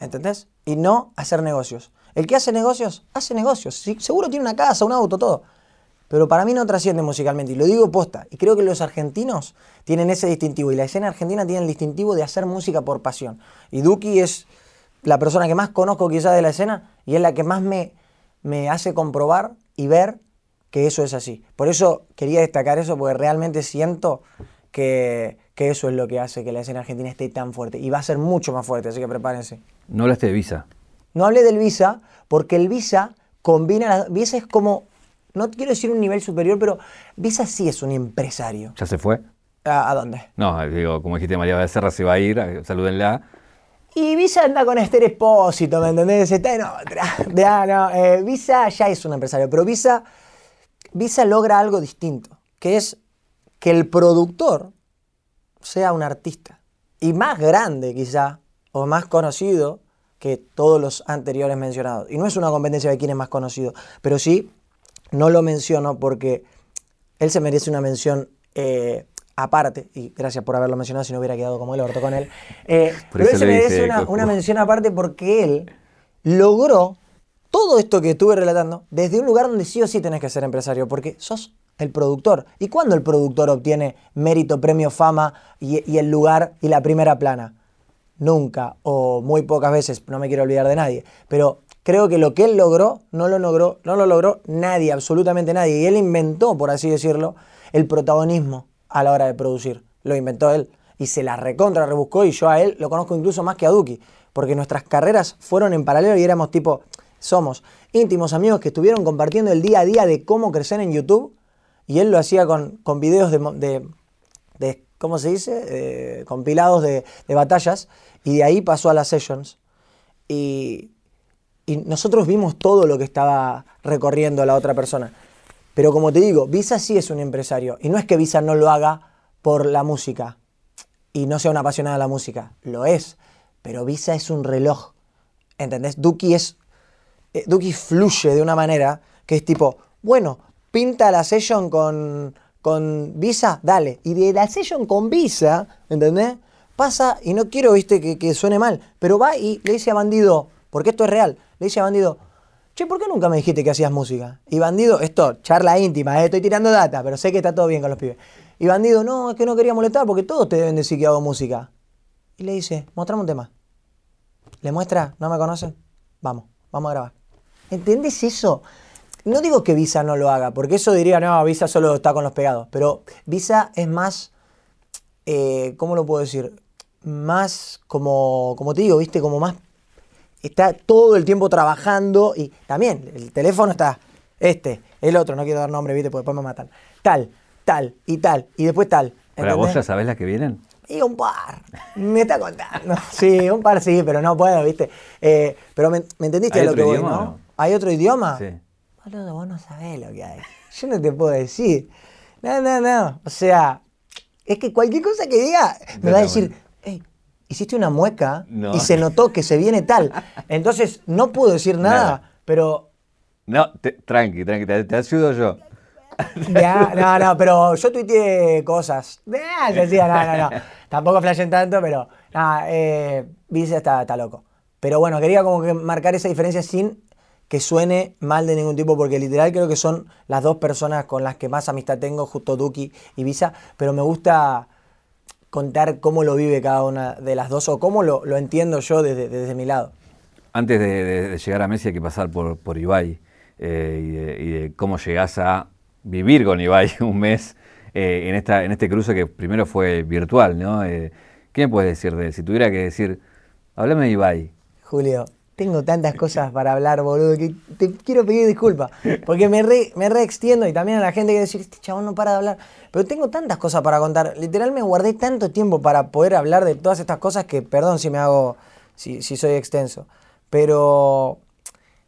S2: ¿Entendés? Y no hacer negocios. El que hace negocios, hace negocios. seguro tiene una casa, un auto, todo. Pero para mí no trasciende musicalmente. Y lo digo posta. Y creo que los argentinos tienen ese distintivo. Y la escena argentina tiene el distintivo de hacer música por pasión. Y Duki es la persona que más conozco quizás de la escena y es la que más me, me hace comprobar y ver que eso es así. Por eso quería destacar eso, porque realmente siento que, eso es lo que hace que la escena argentina esté tan fuerte. Y va a ser mucho más fuerte, así que prepárense.
S1: No hablaste de Visa.
S2: No hablé del Visa, porque el Visa combina. Visa es como. No quiero decir un nivel superior, pero Visa sí es un empresario.
S1: ¿Ya se fue?
S2: ¿A, dónde?
S1: No, digo, como dijiste, María Becerra se va a ir, salúdenla.
S2: Y Visa anda con Esther Espósito, ¿me entendés? Está en otra. Ya, no, eh, Visa ya es un empresario, pero Visa Visa logra algo distinto, que es que el productor sea un artista. Y más grande quizá, o más conocido que todos los anteriores mencionados. Y no es una competencia de quién es más conocido, pero sí, no lo menciono porque él se merece una mención eh, aparte, y gracias por haberlo mencionado, si no hubiera quedado como el orto con él, eh, pero él se merece una, una mención aparte porque él logró todo esto que estuve relatando desde un lugar donde sí o sí tenés que ser empresario, porque sos el productor. ¿Y cuándo el productor obtiene mérito, premio, fama y, el lugar y la primera plana? Nunca, o muy pocas veces, no me quiero olvidar de nadie. Pero creo que lo que él logró, no lo logró, no lo logró nadie, absolutamente nadie. Y él inventó, por así decirlo, el protagonismo a la hora de producir. Lo inventó él. Y se la recontra rebuscó y yo a él lo conozco incluso más que a Duki. Porque nuestras carreras fueron en paralelo y éramos tipo, somos íntimos amigos que estuvieron compartiendo el día a día de cómo crecer en YouTube y él lo hacía con, con videos de, de, ¿cómo se dice? compilados de, de, batallas y de ahí pasó a las sessions. Y, y nosotros vimos todo lo que estaba recorriendo la otra persona. Pero como te digo, Visa sí es un empresario y no es que Visa no lo haga por la música y no sea una apasionada de la música, lo es, pero Visa es un reloj. ¿Entendés? Duki es eh, Duki fluye de una manera que es tipo, bueno, pinta la session con, con Visa, dale. Y de la session con Visa, ¿entendés? Pasa, y no quiero, viste, que, suene mal, pero va y le dice a Bandido, porque esto es real, le dice a Bandido, che, ¿por qué nunca me dijiste que hacías música? Y Bandido, esto, charla íntima, eh, estoy tirando data, pero sé que está todo bien con los pibes. Y Bandido, no, es que no quería molestar porque todos te deben decir que hago música. Y le dice, mostrame un tema. Le muestra, ¿no me conocen? Vamos, vamos a grabar. ¿Entendés eso? No digo que Visa no lo haga, porque eso diría, no, Visa solo está con los pegados, pero Visa es más, eh, ¿cómo lo puedo decir? Más como, como te digo, viste, como más, está todo el tiempo trabajando y también el teléfono está, este, el otro, no quiero dar nombre, viste, porque después me matan, tal, tal y tal, y después tal.
S1: ¿Pero vos ya sabés las que vienen?
S2: Y un par. Me está contando. Sí, un par sí, pero no puedo, ¿viste? Eh, pero me, entendiste lo que voy, ¿no? ¿Hay otro idioma? Sí. Boludo, vos no sabés lo que hay. Yo no te puedo decir. No, no, no. O sea, es que cualquier cosa que diga me va a decir, hiciste una mueca y se notó que se viene tal. Entonces, no puedo decir nada, pero...
S1: No, tranqui, tranqui, te, ayudo yo.
S2: no, no, pero yo tuiteé cosas. yo decía, no, no, no. Tampoco flashen tanto, pero... Nada, eh, Vice está, está loco. Pero bueno, quería como que marcar esa diferencia sin que suene mal de ningún tipo, porque literal creo que son las dos personas con las que más amistad tengo, justo Duki y Visa, pero me gusta contar cómo lo vive cada una de las dos o cómo lo, entiendo yo desde, mi lado.
S1: Antes de, llegar a Messi hay que pasar por, por Ibai eh, y, de, cómo llegás a vivir con Ibai un mes eh, en, esta, en este cruce que primero fue virtual, ¿no? Eh, ¿Qué me puedes decir de él? Si tuviera que decir, háblame de Ibai.
S2: Julio, tengo tantas cosas para hablar, boludo, que te quiero pedir disculpas. Porque me re, me extiendo y también a la gente que decir, este chabón no para de hablar. Pero tengo tantas cosas para contar. Literal me guardé tanto tiempo para poder hablar de todas estas cosas que, perdón si me hago, si, si soy extenso. Pero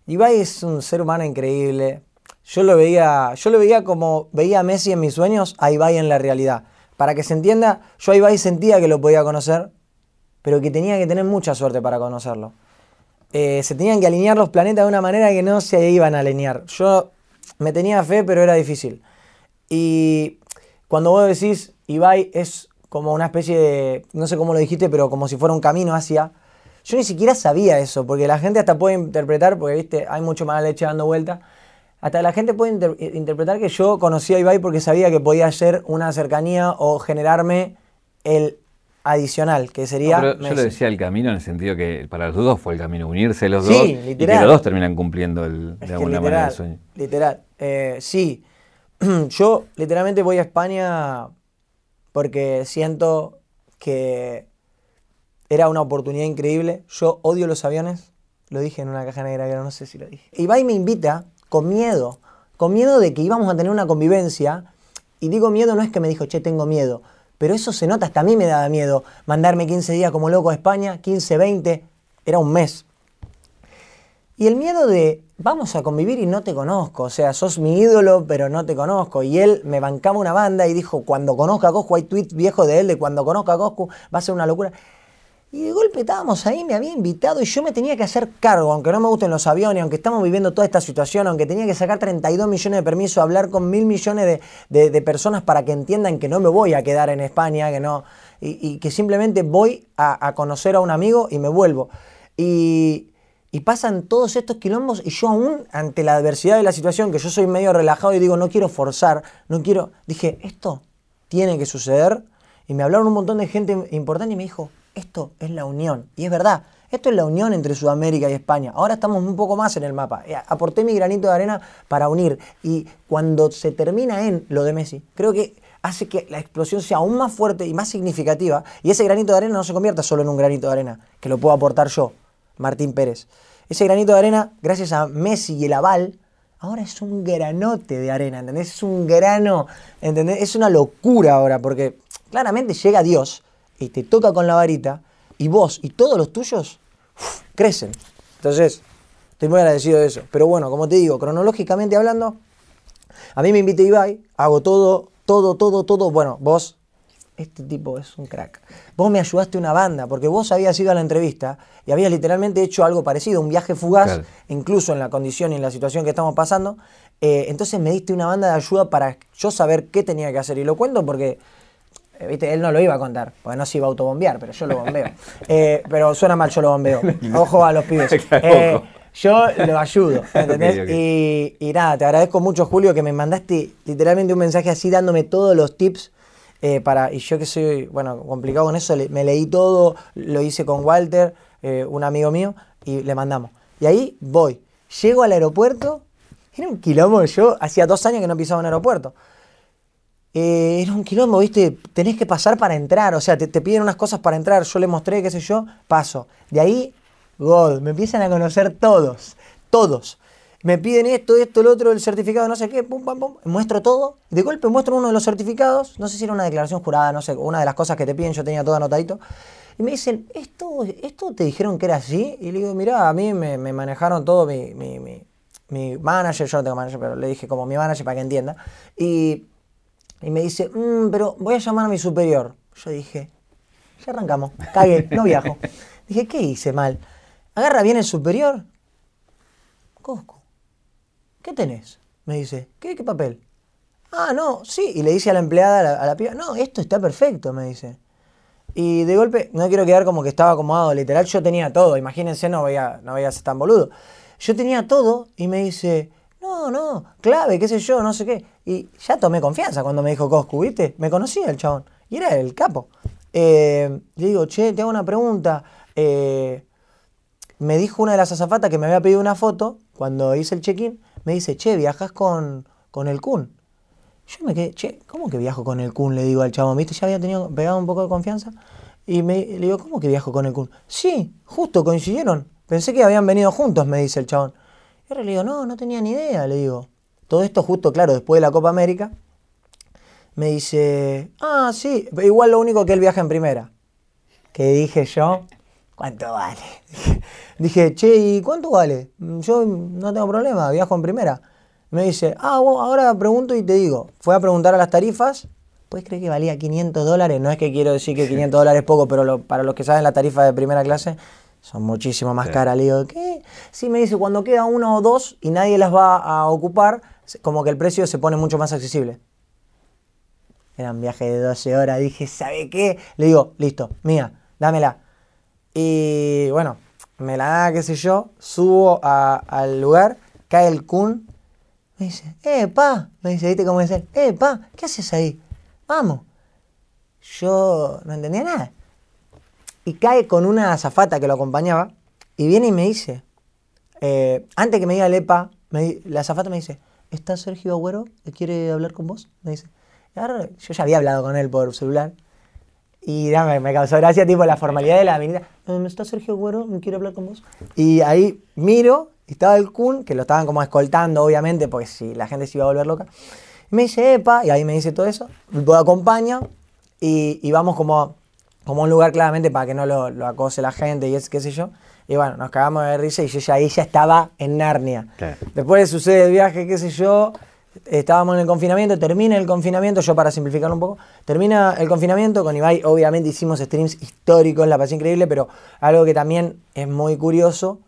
S2: Ibai es un ser humano increíble. Yo lo veía, yo lo veía como veía a Messi en mis sueños, a Ibai en la realidad. Para que se entienda, yo a Ibai sentía que lo podía conocer, pero que tenía que tener mucha suerte para conocerlo. Eh, se tenían que alinear los planetas de una manera que no se iban a alinear. Yo me tenía fe, pero era difícil. Y cuando vos decís, Ibai es como una especie de, no sé cómo lo dijiste, pero como si fuera un camino hacia... Yo ni siquiera sabía eso, porque la gente hasta puede interpretar, porque viste, hay mucho más leche dando vuelta. Hasta la gente puede interpretar que yo conocía a Ibai porque sabía que podía ser una cercanía o generarme el adicional, que sería.
S1: yo le decía el camino en el sentido que para los dos fue el camino unirse los dos y que los dos terminan cumpliendo el, de alguna manera el sueño.
S2: Literal, eh, sí. yo literalmente voy a España porque siento que era una oportunidad increíble. Yo odio los aviones, lo dije en una caja negra, pero no sé si lo dije. Ibai me invita con miedo, con miedo de que íbamos a tener una convivencia. Y digo miedo no es que me dijo, che, tengo miedo pero eso se nota, hasta a mí me daba miedo mandarme 15 días como loco a España, 15, 20, era un mes. Y el miedo de, vamos a convivir y no te conozco, o sea, sos mi ídolo, pero no te conozco. Y él me bancaba una banda y dijo, cuando conozca a Coscu, hay tweet viejo de él de cuando conozca a Coscu, va a ser una locura. Y de golpe estábamos ahí, me había invitado y yo me tenía que hacer cargo, aunque no me gusten los aviones, aunque estamos viviendo toda esta situación, aunque tenía que sacar 32 millones de permisos, hablar con mil millones de, personas para que entiendan que no me voy a quedar en España, que no, y, que simplemente voy a, conocer a un amigo y me vuelvo. Y, y pasan todos estos quilombos y yo aún ante la adversidad de la situación, que yo soy medio relajado y digo, no quiero forzar, no quiero, dije, esto tiene que suceder. Y me hablaron un montón de gente importante y me dijo, esto es la unión. Y es verdad, esto es la unión entre Sudamérica y España. Ahora estamos un poco más en el mapa. Eh, aporté mi granito de arena para unir. Y cuando se termina en lo de Messi, creo que hace que la explosión sea aún más fuerte y más significativa. Y ese granito de arena no se convierta solo en un granito de arena, que lo puedo aportar yo, Martín Pérez. Ese granito de arena, gracias a Messi y el aval, ahora es un granote de arena, ¿entendés? Es un grano. Es una locura ahora, porque claramente llega Dios y te toca con la varita y vos y todos los tuyos crecen. Entonces, estoy muy agradecido de eso. Pero bueno, como te digo, cronológicamente hablando, a mí me invita Ibai, hago todo, todo, todo, todo. Bueno, vos, este tipo es un crack. Vos me ayudaste una banda, porque vos habías ido a la entrevista y habías literalmente hecho algo parecido, un viaje fugaz, incluso en la condición y en la situación que estamos pasando. Eh, entonces me diste una banda de ayuda para yo saber qué tenía que hacer. Y lo cuento porque eh, él no lo iba a contar, porque no se iba a autobombear, pero yo lo bombeo. Eh, pero suena mal, yo lo bombeo. Ojo a los pibes. Eh, yo lo ayudo, ¿entendés? Y, nada, te agradezco mucho, Julio, que me mandaste literalmente un mensaje así dándome todos los tips para. Y yo que soy, bueno, complicado con eso, me leí todo, lo hice con Walter, un amigo mío, y le mandamos. Y ahí voy. Llego al aeropuerto, era un quilombo, yo hacía dos años que no pisaba un aeropuerto. Eh, era un quilombo, ¿viste? Tenés que pasar para entrar, o sea, te, piden unas cosas para entrar, yo le mostré, qué sé yo, paso. De ahí, God, me empiezan a conocer todos, todos. Me piden esto, esto, lo otro, el certificado, no sé qué, pum, pum, pum. Muestro todo. De golpe muestro uno de los certificados, no sé si era una declaración jurada, no sé, una de las cosas que te piden, yo tenía todo anotadito. Y me dicen, ¿esto, esto te dijeron que era así? Y le digo, mirá, a mí me, manejaron todo mi, mi, mi, mi manager, yo no tengo manager, pero le dije como mi manager para que entienda. Y y me dice, mm, pero voy a llamar a mi superior. Yo dije, ya arrancamos. Cagué, no viajo. Dije, ¿qué hice mal? Agarra bien el superior. Coscu, ¿qué tenés? Me dice, ¿qué, qué papel? Ah, no, sí. Y le dice a la empleada, a la, a la piba, no, esto está perfecto, me dice. Y de golpe, no quiero quedar como que estaba acomodado, literal, yo tenía todo, imagínense, no voy a, no ser tan boludo. Yo tenía todo y me dice, no, no, clave, qué sé yo, no sé qué. Y ya tomé confianza cuando me dijo Coscu, ¿viste? Me conocía el chabón. Y era el capo. Eh, le digo, che, te hago una pregunta. Eh, me dijo una de las azafatas que me había pedido una foto cuando hice el check-in. Me dice, che, viajas con, con el Kun. Yo me quedé, che, ¿cómo que viajo con el Kun? Le digo al chabón, ¿viste? Ya había tenido pegado un poco de confianza. Y me, le digo, ¿cómo que viajo con el Kun? Sí, justo coincidieron. Pensé que habían venido juntos, me dice el chabón. Y ahora le digo, no, no tenía ni idea, le digo. Todo esto justo, claro, después de la Copa América. Me dice, ah, sí, igual lo único que él viaja en primera. Que dije yo, ¿cuánto vale? dije, che, ¿y cuánto vale? Yo no tengo problema, viajo en primera. Me dice, ah, bueno, ahora pregunto y te digo. Fue a preguntar a las tarifas. ¿Puedes creer que valía 500 dólares? No es que quiero decir que 500 dólares es poco, pero lo- para los que saben la tarifa de primera clase son muchísimo más
S1: Sí.
S2: caras. Le digo, ¿qué? Sí, me dice, cuando queda uno o dos y nadie las va a ocupar, como que el precio se pone mucho más accesible. Eran viajes de 12 horas. Dije, ¿sabe qué? Le digo, listo, mía, dámela. Y bueno, me la da, qué sé yo, subo a- al lugar, cae el Kun, me dice, eh, pa, me dice, ¿viste cómo es él? Eh, pa, ¿qué haces ahí? Vamos. Yo no entendía nada. Y cae con una azafata que lo acompañaba y viene y me dice, eh, antes que me diga el EPA, la azafata me dice, ¿está Sergio Agüero quiere hablar con vos? Me dice. Y yo ya había hablado con él por celular. Y ya me, causó gracia, tipo, la formalidad de la avenida. "Eh, ¿Está Sergio Agüero? ¿Me quiere hablar con vos? Y ahí miro, estaba el Kun, que lo estaban como escoltando, obviamente, porque si la gente se iba a volver loca. Me dice, epa, y ahí me dice todo eso. Lo acompaña y, y vamos como, como un lugar claramente para que no lo, lo acose la gente y es qué sé yo. Y bueno, nos cagamos de risa y yo ya ahí ya estaba en Narnia.
S1: Claro.
S2: Después sucede el viaje, qué sé yo, estábamos en el confinamiento, termina el confinamiento, yo para simplificarlo un poco, termina el confinamiento, con Ibai obviamente hicimos streams históricos, la pasé increíble, pero algo que también es muy curioso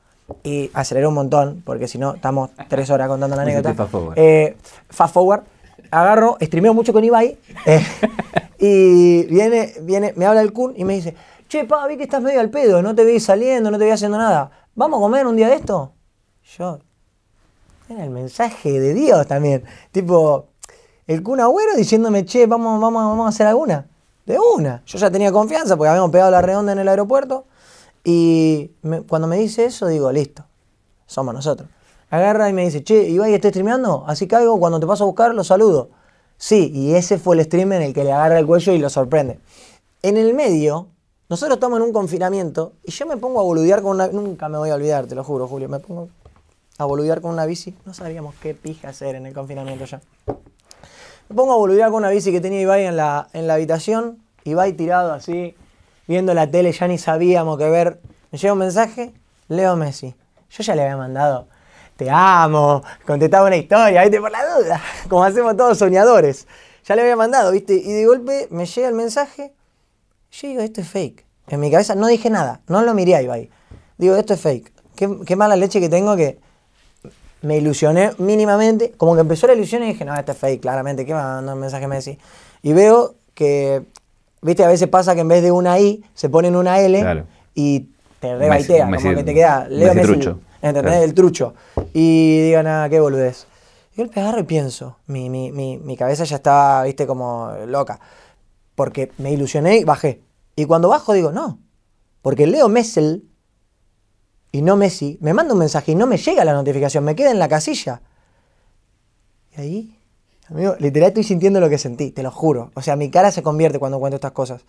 S2: y aceleró un montón, porque si no estamos tres horas contando la anécdota.
S1: fast forward.
S2: Eh, fast forward, agarro, streameo mucho con Ibai eh, y viene, viene, me habla el Kun y me dice, che, pa, vi que estás medio al pedo, no te vi saliendo, no te vi haciendo nada. ¿Vamos a comer un día de esto? Yo, era el mensaje de Dios también. Tipo, el Kun Agüero diciéndome, che, vamos, vamos, vamos a hacer alguna. De una. Yo ya tenía confianza porque habíamos pegado la redonda en el aeropuerto. Y cuando me dice eso, digo, listo, somos nosotros. Agarra y me dice, che, Ibai, ¿estás streameando? Así caigo, cuando te paso a buscar, lo saludo. Sí, y ese fue el stream en el que le agarra el cuello y lo sorprende. En el medio, nosotros estamos en un confinamiento y yo me pongo a boludear con una... Nunca me voy a olvidar, te lo juro, Julio. Me pongo a boludear con una bici. No sabíamos qué pija hacer en el confinamiento ya. Me pongo a boludear con una bici que tenía Ibai en la, en la habitación. Ibai tirado así, viendo la tele, ya ni sabíamos qué ver. Me llega un mensaje, Leo Messi. Yo ya le había mandado, te amo, contestaba una historia, ¿viste? Por la duda, como hacemos todos soñadores. Ya le había mandado, ¿viste? Y de golpe me llega el mensaje. Yo digo, esto es fake. En mi cabeza no dije nada, no lo miré a Ibai. Digo, esto es fake. Qué, qué mala leche que tengo que me ilusioné mínimamente. Como que empezó la ilusión y dije, no, esto es fake, claramente. ¿Qué me va a mandar un mensaje Messi? Y veo que, viste, a veces pasa que en vez de una I se ponen una L
S1: Claro.
S2: y te rebaitea, como que te queda Leo
S1: Messi
S2: Messi. ¿Entendés?
S1: Claro.
S2: El trucho. Y digo, nada, qué boludez. Y yo agarro y pienso, mi, mi, mi, mi cabeza ya estaba, viste, como loca. Porque me ilusioné y bajé. Y cuando bajo digo, no. Porque Leo Messel y no Messi, me manda un mensaje y no me llega la notificación, me queda en la casilla. Y ahí, amigo, literal estoy sintiendo lo que sentí, te lo juro. O sea, mi cara se convierte cuando cuento estas cosas.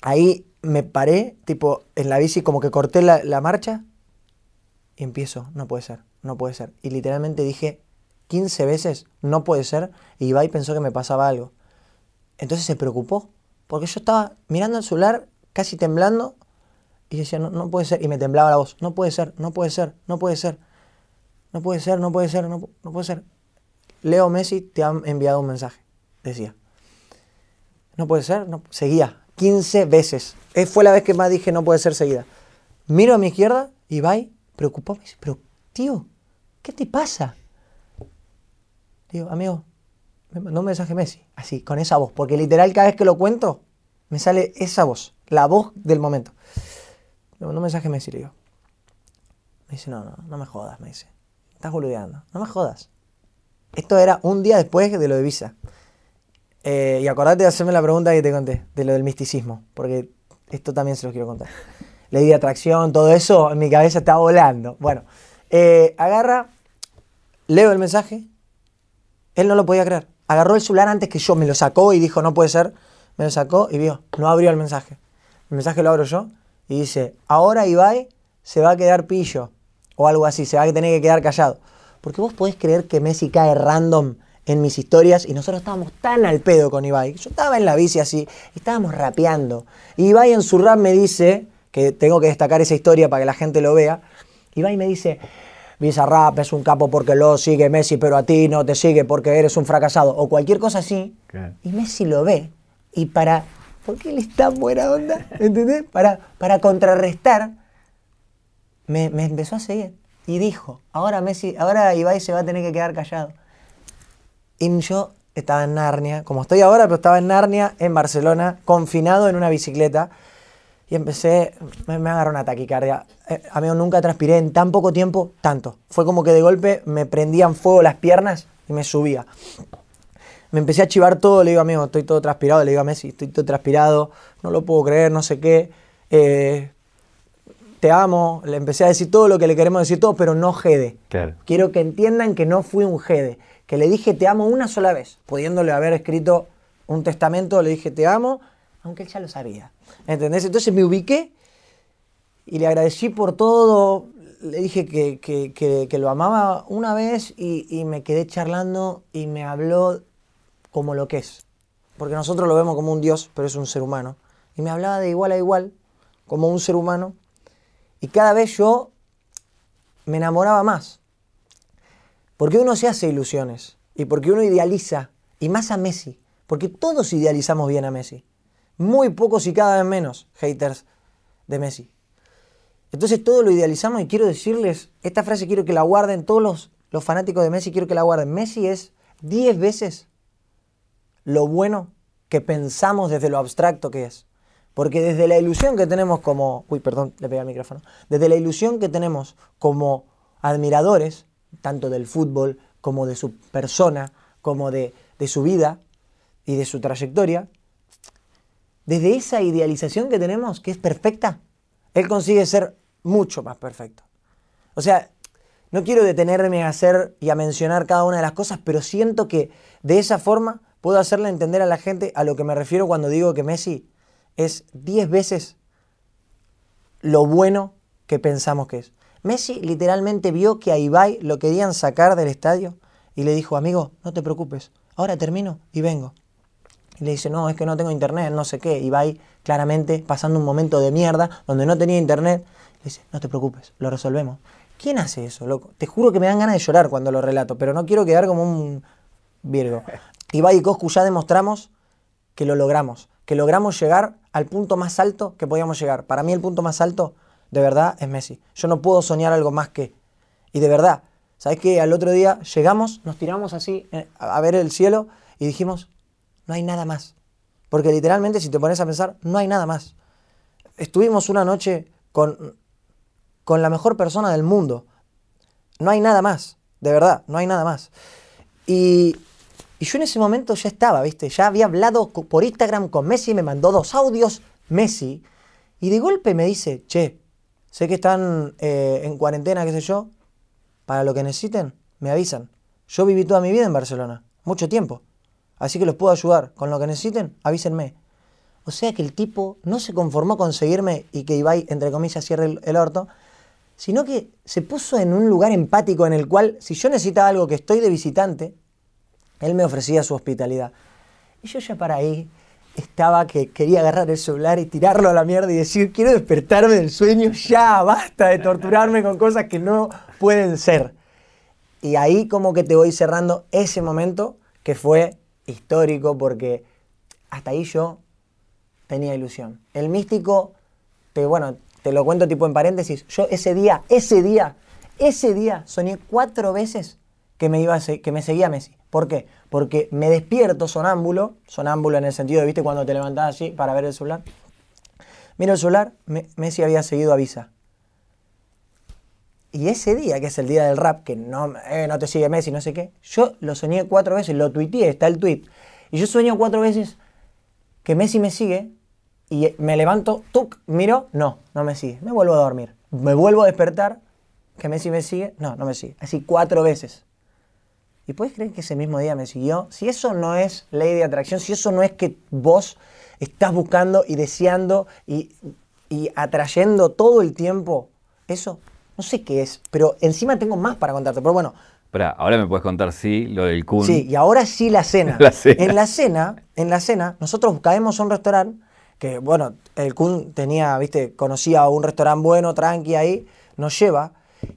S2: Ahí me paré, tipo, en la bici, como que corté la, la marcha y empiezo, no puede ser, no puede ser. Y literalmente dije 15 veces, no puede ser, y Ibai pensó que me pasaba algo. Entonces se preocupó, porque yo estaba mirando el celular, casi temblando, y decía, no, no puede ser, y me temblaba la voz, no puede ser, no puede ser, no puede ser, no puede ser, no puede ser, no, no puede ser. Leo Messi te ha enviado un mensaje, decía. No puede ser, no, seguía. 15 veces. Eh, fue la vez que más dije no puede ser seguida. Miro a mi izquierda va preocupado. Me pero tío, ¿qué te pasa? Digo, amigo, me mandó un mensaje Messi. Así, con esa voz. Porque literal cada vez que lo cuento, me sale esa voz. La voz del momento. Me mandó un mensaje Messi, le digo. Me dice, no, no, no me jodas, me dice. Estás boludeando. No me jodas. Esto era un día después de lo de Visa. Eh, y acordate de hacerme la pregunta que te conté, de lo del misticismo, porque esto también se lo quiero contar. Ley de atracción, todo eso, en mi cabeza está volando. Bueno, eh, agarra, leo el mensaje, él no lo podía creer. Agarró el celular antes que yo, me lo sacó y dijo, no puede ser. Me lo sacó y vio, no abrió el mensaje. El mensaje lo abro yo y dice, ahora Ibai se va a quedar pillo o algo así, se va a tener que quedar callado. Porque vos podés creer que Messi cae random en mis historias y nosotros estábamos tan al pedo con Ibai. Yo estaba en la bici así estábamos rapeando. Y en su rap me dice, que tengo que destacar esa historia para que la gente lo vea, Ibai me dice, Visa Rap es un capo porque lo sigue Messi, pero a ti no te sigue porque eres un fracasado, o cualquier cosa así. Y Messi lo ve y para, porque él está buena onda, ¿entendés? Para, para contrarrestar, me, me empezó a seguir y dijo, ahora Messi, ahora Ibai se va a tener que quedar callado. Y yo estaba en Narnia, como estoy ahora, pero estaba en Narnia, en Barcelona, confinado en una bicicleta. Y empecé, me, agarró una taquicardia. Eh, amigo, nunca transpiré en tan poco tiempo tanto. Fue como que de golpe me prendían fuego las piernas y me subía. Me empecé a chivar todo, le digo, amigo, estoy todo transpirado, le digo a Messi, estoy todo transpirado, no lo puedo creer, no sé qué. Eh, te amo, le empecé a decir todo lo que le queremos decir todo, pero no jede. Quiero que entiendan que no fui un jede que le dije te amo una sola vez, pudiéndole haber escrito un testamento, le dije te amo, aunque él ya lo sabía. ¿Entendés? Entonces me ubiqué y le agradecí por todo, le dije que, lo amaba una vez y, y, me quedé charlando y me habló como lo que es. Porque nosotros lo vemos como un Dios, pero es un ser humano. Y me hablaba de igual a igual, como un ser humano. Y cada vez yo me enamoraba más. Porque uno se hace ilusiones y porque uno idealiza, y más a Messi, porque todos idealizamos bien a Messi. Muy pocos y cada vez menos haters de Messi. Entonces todo lo idealizamos y quiero decirles, esta frase quiero que la guarden todos los, los fanáticos de Messi, quiero que la guarden. Messi es 10 veces lo bueno que pensamos desde lo abstracto que es. Porque desde la ilusión que tenemos como... Uy, perdón, le pegué al micrófono. Desde la ilusión que tenemos como admiradores, tanto del fútbol como de su persona, como de, su vida y de su trayectoria, desde esa idealización que tenemos, que es perfecta, él consigue ser mucho más perfecto. O sea, no quiero detenerme a hacer y a mencionar cada una de las cosas, pero siento que de esa forma puedo hacerle entender a la gente a lo que me refiero cuando digo que Messi es 10 veces lo bueno que pensamos que es. Messi literalmente vio que a Ibai lo querían sacar del estadio y le dijo, amigo, no te preocupes, ahora termino y vengo. Y le dice, no, es que no tengo internet, no sé qué. Ibai claramente pasando un momento de mierda donde no tenía internet. Le dice, no te preocupes, lo resolvemos. ¿Quién hace eso, loco? Te juro que me dan ganas de llorar cuando lo relato, pero no quiero quedar como un virgo. Ibai y Coscu ya demostramos que lo logramos, que logramos llegar al punto más alto que podíamos llegar. Para mí el punto más alto de verdad es Messi. Yo no puedo soñar algo más que. Y de verdad, ¿sabes qué? Al otro día llegamos, nos tiramos así eh, a ver el cielo y dijimos, no hay nada más. Porque literalmente, si te pones a pensar, no hay nada más. Estuvimos una noche con, con la mejor persona del mundo. No hay nada más, de verdad, no hay nada más. Y, y yo en ese momento ya estaba, ¿viste? Ya había hablado por Instagram con Messi, me mandó dos audios, Messi, y de golpe me dice, che, Sé que están eh, en cuarentena, qué sé yo. Para lo que necesiten, me avisan. Yo viví toda mi vida en Barcelona, mucho tiempo. Así que los puedo ayudar. Con lo que necesiten, avísenme. O sea que el tipo no se conformó con seguirme y que Ibai, entre comillas, cierre el, orto, sino que se puso en un lugar empático en el cual, si yo necesitaba algo que estoy de visitante, él me ofrecía su hospitalidad. Y yo ya para ahí estaba que quería agarrar el celular y tirarlo a la mierda y decir, quiero despertarme del sueño, ya, basta de torturarme con cosas que no pueden ser. Y ahí como que te voy cerrando ese momento que fue histórico porque hasta ahí yo tenía ilusión. El místico, te, bueno, te lo cuento tipo en paréntesis, yo ese día, ese día, ese día soñé cuatro veces que me, iba a se- que me seguía Messi. ¿Por qué? Porque me despierto sonámbulo, sonámbulo en el sentido de, viste, cuando te levantás así para ver el celular. Miro el celular, Me- Messi había seguido a Visa. Y ese día, que es el día del rap, que no, eh, no te sigue Messi, no sé qué, yo lo soñé cuatro veces, lo tuiteé, está el tweet. Y yo sueño cuatro veces que Messi me sigue y me levanto, tuc, miro, no, no me sigue. Me vuelvo a dormir. Me vuelvo a despertar, que Messi me sigue, no, no me sigue. Así cuatro veces. ¿Y puedes creer que ese mismo día me siguió? Si eso no es ley de atracción, si eso no es que vos estás buscando y deseando y, y atrayendo todo el tiempo, eso no sé qué es, pero encima tengo más para contarte. Pero bueno,
S1: Espera, ahora me puedes contar, sí, lo del Kun.
S2: Sí, y ahora sí la cena.
S1: La cena.
S2: En la cena, en la cena, nosotros caemos a un restaurante que, bueno, el Kun tenía, viste, conocía un restaurante bueno, tranqui ahí, nos lleva.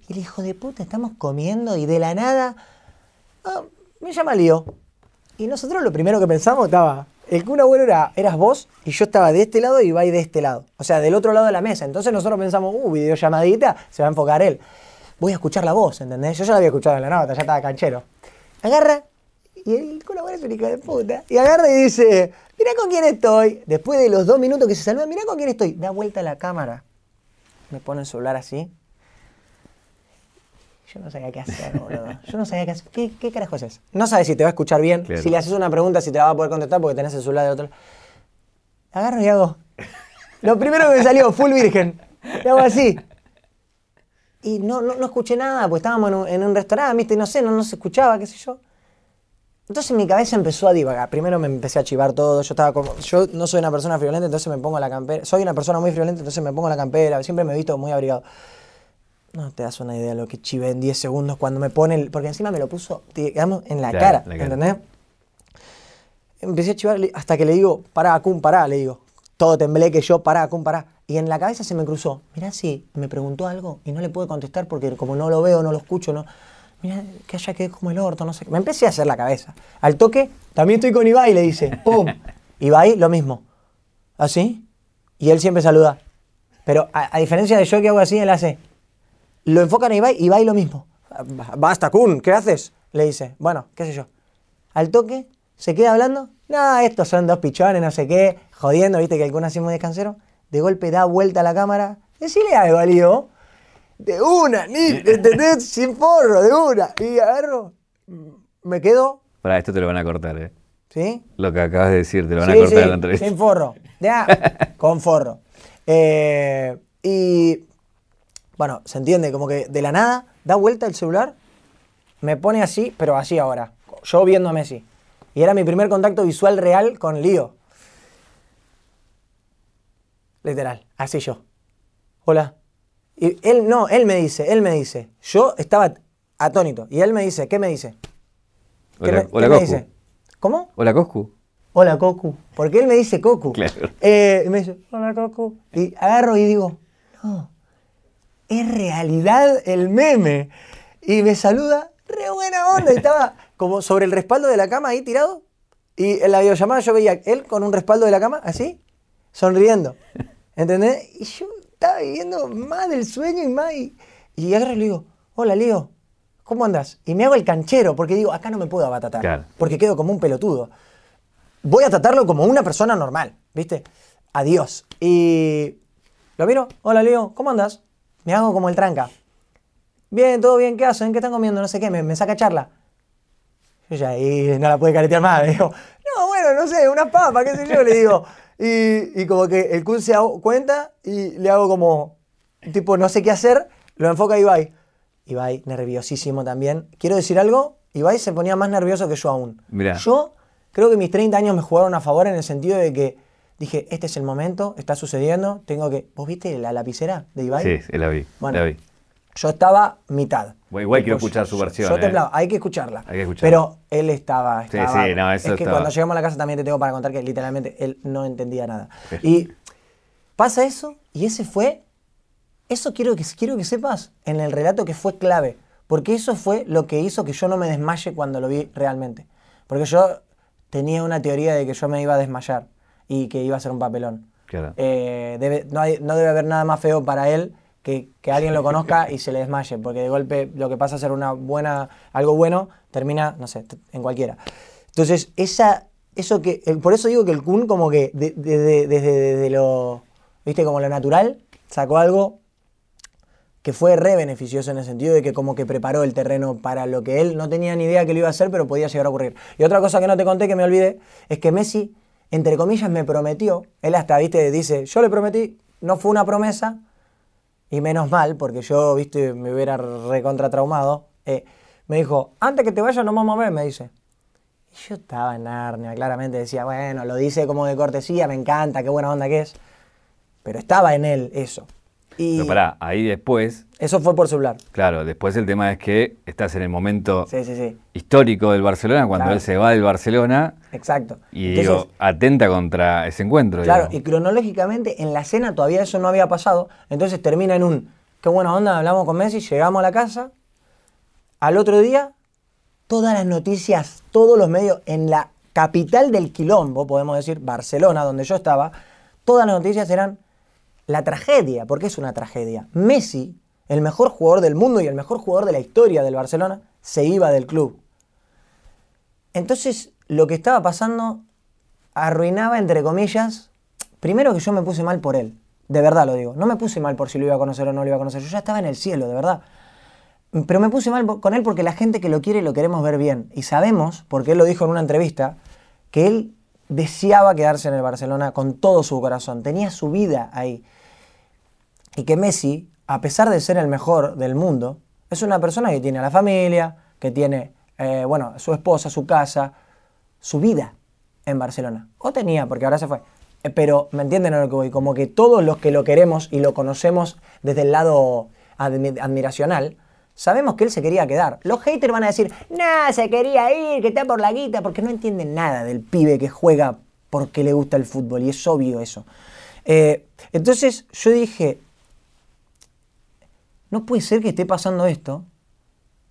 S2: Y el hijo de puta, estamos comiendo y de la nada, ah, me llama Lío. Y nosotros lo primero que pensamos estaba, el Kun abuelo era, eras vos y yo estaba de este lado y Ibai de este lado. O sea, del otro lado de la mesa. Entonces nosotros pensamos, uh, videollamadita, se va a enfocar él. Voy a escuchar la voz, ¿entendés? Yo ya la había escuchado en la nota, ya estaba canchero. Agarra y el Kun abuelo es un hijo de puta. Y agarra y dice, mirá con quién estoy. Después de los dos minutos que se saluda, mirá con quién estoy. Da vuelta a la cámara. Me pone el celular así. Yo no sabía qué hacer, boludo. Yo no sabía qué hacer. ¿Qué, qué carajo haces? No sabes si te va a escuchar bien,
S1: Claro.
S2: si le haces una pregunta, si te la va a poder contestar porque tenés el celular del otro. Agarro y hago. Lo primero que me salió, full virgen. Y hago así. Y no, no, no escuché nada, pues estábamos en un, en un restaurante, ¿viste? No sé, no, no se escuchaba, qué sé yo. Entonces mi cabeza empezó a divagar. Primero me empecé a chivar todo. Yo estaba como. Yo no soy una persona friolenta, entonces me pongo la campera. Soy una persona muy friolenta, entonces me pongo la campera. Siempre me he visto muy abrigado. No te das una idea de lo que chivé en 10 segundos cuando me pone el. Porque encima me lo puso, digamos, en la cara.
S1: la cara.
S2: ¿Entendés? Empecé a chivar hasta que le digo, pará, Kun, pará, le digo. Todo temblé que yo, pará, Kun, pará. Y en la cabeza se me cruzó. Mirá si me preguntó algo y no le pude contestar porque como no lo veo, no lo escucho, no. Mirá, que haya que como el orto, no sé. qué. Me empecé a hacer la cabeza. Al toque, también estoy con Ibai, le dice. ¡Pum! Ibai, lo mismo. ¿Así? Y él siempre saluda. Pero a, a diferencia de yo que hago así, él hace. Lo enfocan a Ibai, Ibai lo mismo. Basta, Kun, ¿qué haces? Le dice. Bueno, qué sé yo. Al toque, se queda hablando. No, estos son dos pichones, no sé qué. Jodiendo, viste que el Kun así muy descansero. De golpe da vuelta a la cámara. Decile algo, Lío. De una, ni, ¿entendés? Sin forro, de una. Y agarro. Me quedo,
S1: Para esto te lo van a cortar, ¿eh?
S2: ¿sí?
S1: Lo que acabas de decir, te lo van a cortar
S2: sí,
S1: en la entrevista.
S2: Sin forro. Ya, con forro. Eh, y bueno, se entiende, como que de la nada da vuelta el celular, me pone así, pero así ahora. Yo viendo a Messi. Y era mi primer contacto visual real con Lío. Literal, así yo. Hola. Y él, no, él me dice, él me dice. Yo estaba atónito. Y él me dice, ¿qué me dice? ¿Qué
S1: Hola,
S2: me,
S1: hola
S2: qué me
S1: Coscu.
S2: dice? ¿Cómo?
S1: Hola, Coscu.
S2: Hola Cocu. Porque él me dice Cocu.
S1: Claro.
S2: Eh, y me dice, hola Cocu. Y agarro y digo, no, es realidad el meme. Y me saluda, re buena onda. Y estaba como sobre el respaldo de la cama ahí tirado. Y en la videollamada yo veía él con un respaldo de la cama, así, sonriendo. ¿Entendés? Y yo estaba viviendo más del sueño y más. Y, y agarro y le digo, hola Leo, ¿cómo andas? Y me hago el canchero porque digo, acá no me puedo abatatar.
S1: Claro.
S2: Porque quedo como un pelotudo voy a tratarlo como una persona normal, ¿viste? Adiós. Y lo miro, hola Leo, ¿cómo andas? Me hago como el tranca. Bien, todo bien, ¿qué hacen? ¿Qué están comiendo? No sé qué, me, me saca charla. Yo ya ahí no la puede caretear más. Le digo, no, bueno, no sé, unas papas, qué sé yo, le digo. Y, y como que el Kun se cuenta y le hago como, tipo, no sé qué hacer, lo enfoca a Ibai. Ibai, nerviosísimo también. Quiero decir algo, Ibai se ponía más nervioso que yo aún.
S1: Mirá.
S2: Yo creo que mis 30 años me jugaron a favor en el sentido de que dije, este es el momento, está sucediendo, tengo que... ¿Vos viste la lapicera de Ibai?
S1: Sí, sí, la vi.
S2: Bueno,
S1: la vi.
S2: Yo estaba mitad.
S1: Bueno, igual quiero escuchar
S2: yo-
S1: su versión,
S2: Yo
S1: ¿eh?
S2: temblaba, hay que escucharla.
S1: Hay que escucharla.
S2: Pero él estaba,
S1: Sí,
S2: estaba-
S1: sí, no, eso
S2: es que
S1: estaba-
S2: cuando llegamos a la casa también te tengo para contar que literalmente él no entendía nada.
S1: Sí.
S2: Y pasa eso y ese fue, eso quiero que, quiero que sepas en el relato que fue clave, porque eso fue lo que hizo que yo no me desmaye cuando lo vi realmente. Porque yo tenía una teoría de que yo me iba a desmayar. Y que iba a ser un papelón.
S1: Claro.
S2: Eh, debe- no, hay- no debe haber nada más feo para él que, que alguien lo conozca y se le desmaye, porque de golpe lo que pasa a ser una buena, algo bueno termina, no sé, en cualquiera. Entonces, esa, eso que, el- por eso digo que el Kun como que de- de- de- desde desde lo, viste, como lo natural, sacó algo que fue re beneficioso en el sentido de que como que preparó el terreno para lo que él no tenía ni idea que lo iba a hacer, pero podía llegar a ocurrir. Y otra cosa que no te conté, que me olvidé, es que Messi, entre comillas, me prometió, él hasta, viste, dice, yo le prometí, no fue una promesa, y menos mal, porque yo, viste, me hubiera recontra traumado, eh, me dijo, antes que te vayas no vamos a ver, me dice. Y yo estaba en Narnia, claramente decía, bueno, lo dice como de cortesía, me encanta, qué buena onda que es, pero estaba en él eso. Y
S1: Pero pará, ahí después,
S2: eso fue por celular.
S1: claro, después el tema es que estás en el momento
S2: Sí, sí, sí.
S1: histórico del Barcelona, cuando
S2: Claro.
S1: él se va del Barcelona
S2: Exacto.
S1: y
S2: Entonces,
S1: digo, atenta contra ese encuentro.
S2: claro, y cronológicamente en la cena todavía eso no había pasado. Entonces termina en un, qué buena onda, hablamos con Messi, llegamos a la casa. Al otro día, todas las noticias, todos los medios, en la capital del quilombo, podemos decir, Barcelona, donde yo estaba, todas las noticias eran la tragedia, porque es una tragedia. Messi, el mejor jugador del mundo y el mejor jugador de la historia del Barcelona, se iba del club. Entonces, lo que estaba pasando arruinaba, entre comillas, primero que yo me puse mal por él, de verdad lo digo, no me puse mal por si lo iba a conocer o no lo iba a conocer, yo ya estaba en el cielo, de verdad. Pero me puse mal con él porque la gente que lo quiere lo queremos ver bien. Y sabemos, porque él lo dijo en una entrevista, que él deseaba quedarse en el Barcelona con todo su corazón, tenía su vida ahí. Y que Messi, a pesar de ser el mejor del mundo, es una persona que tiene a la familia, que tiene, eh, bueno, su esposa, su casa, su vida en Barcelona. O tenía, porque ahora se fue. Eh, Pero, ¿me entienden a lo que voy? Como que todos los que lo queremos y lo conocemos desde el lado admi- admiracional, sabemos que él se quería quedar. Los haters van a decir, nah, se quería ir, que está por la guita, porque no entienden nada del pibe que juega porque le gusta el fútbol, y es obvio eso. Eh, entonces yo dije, no puede ser que esté pasando esto.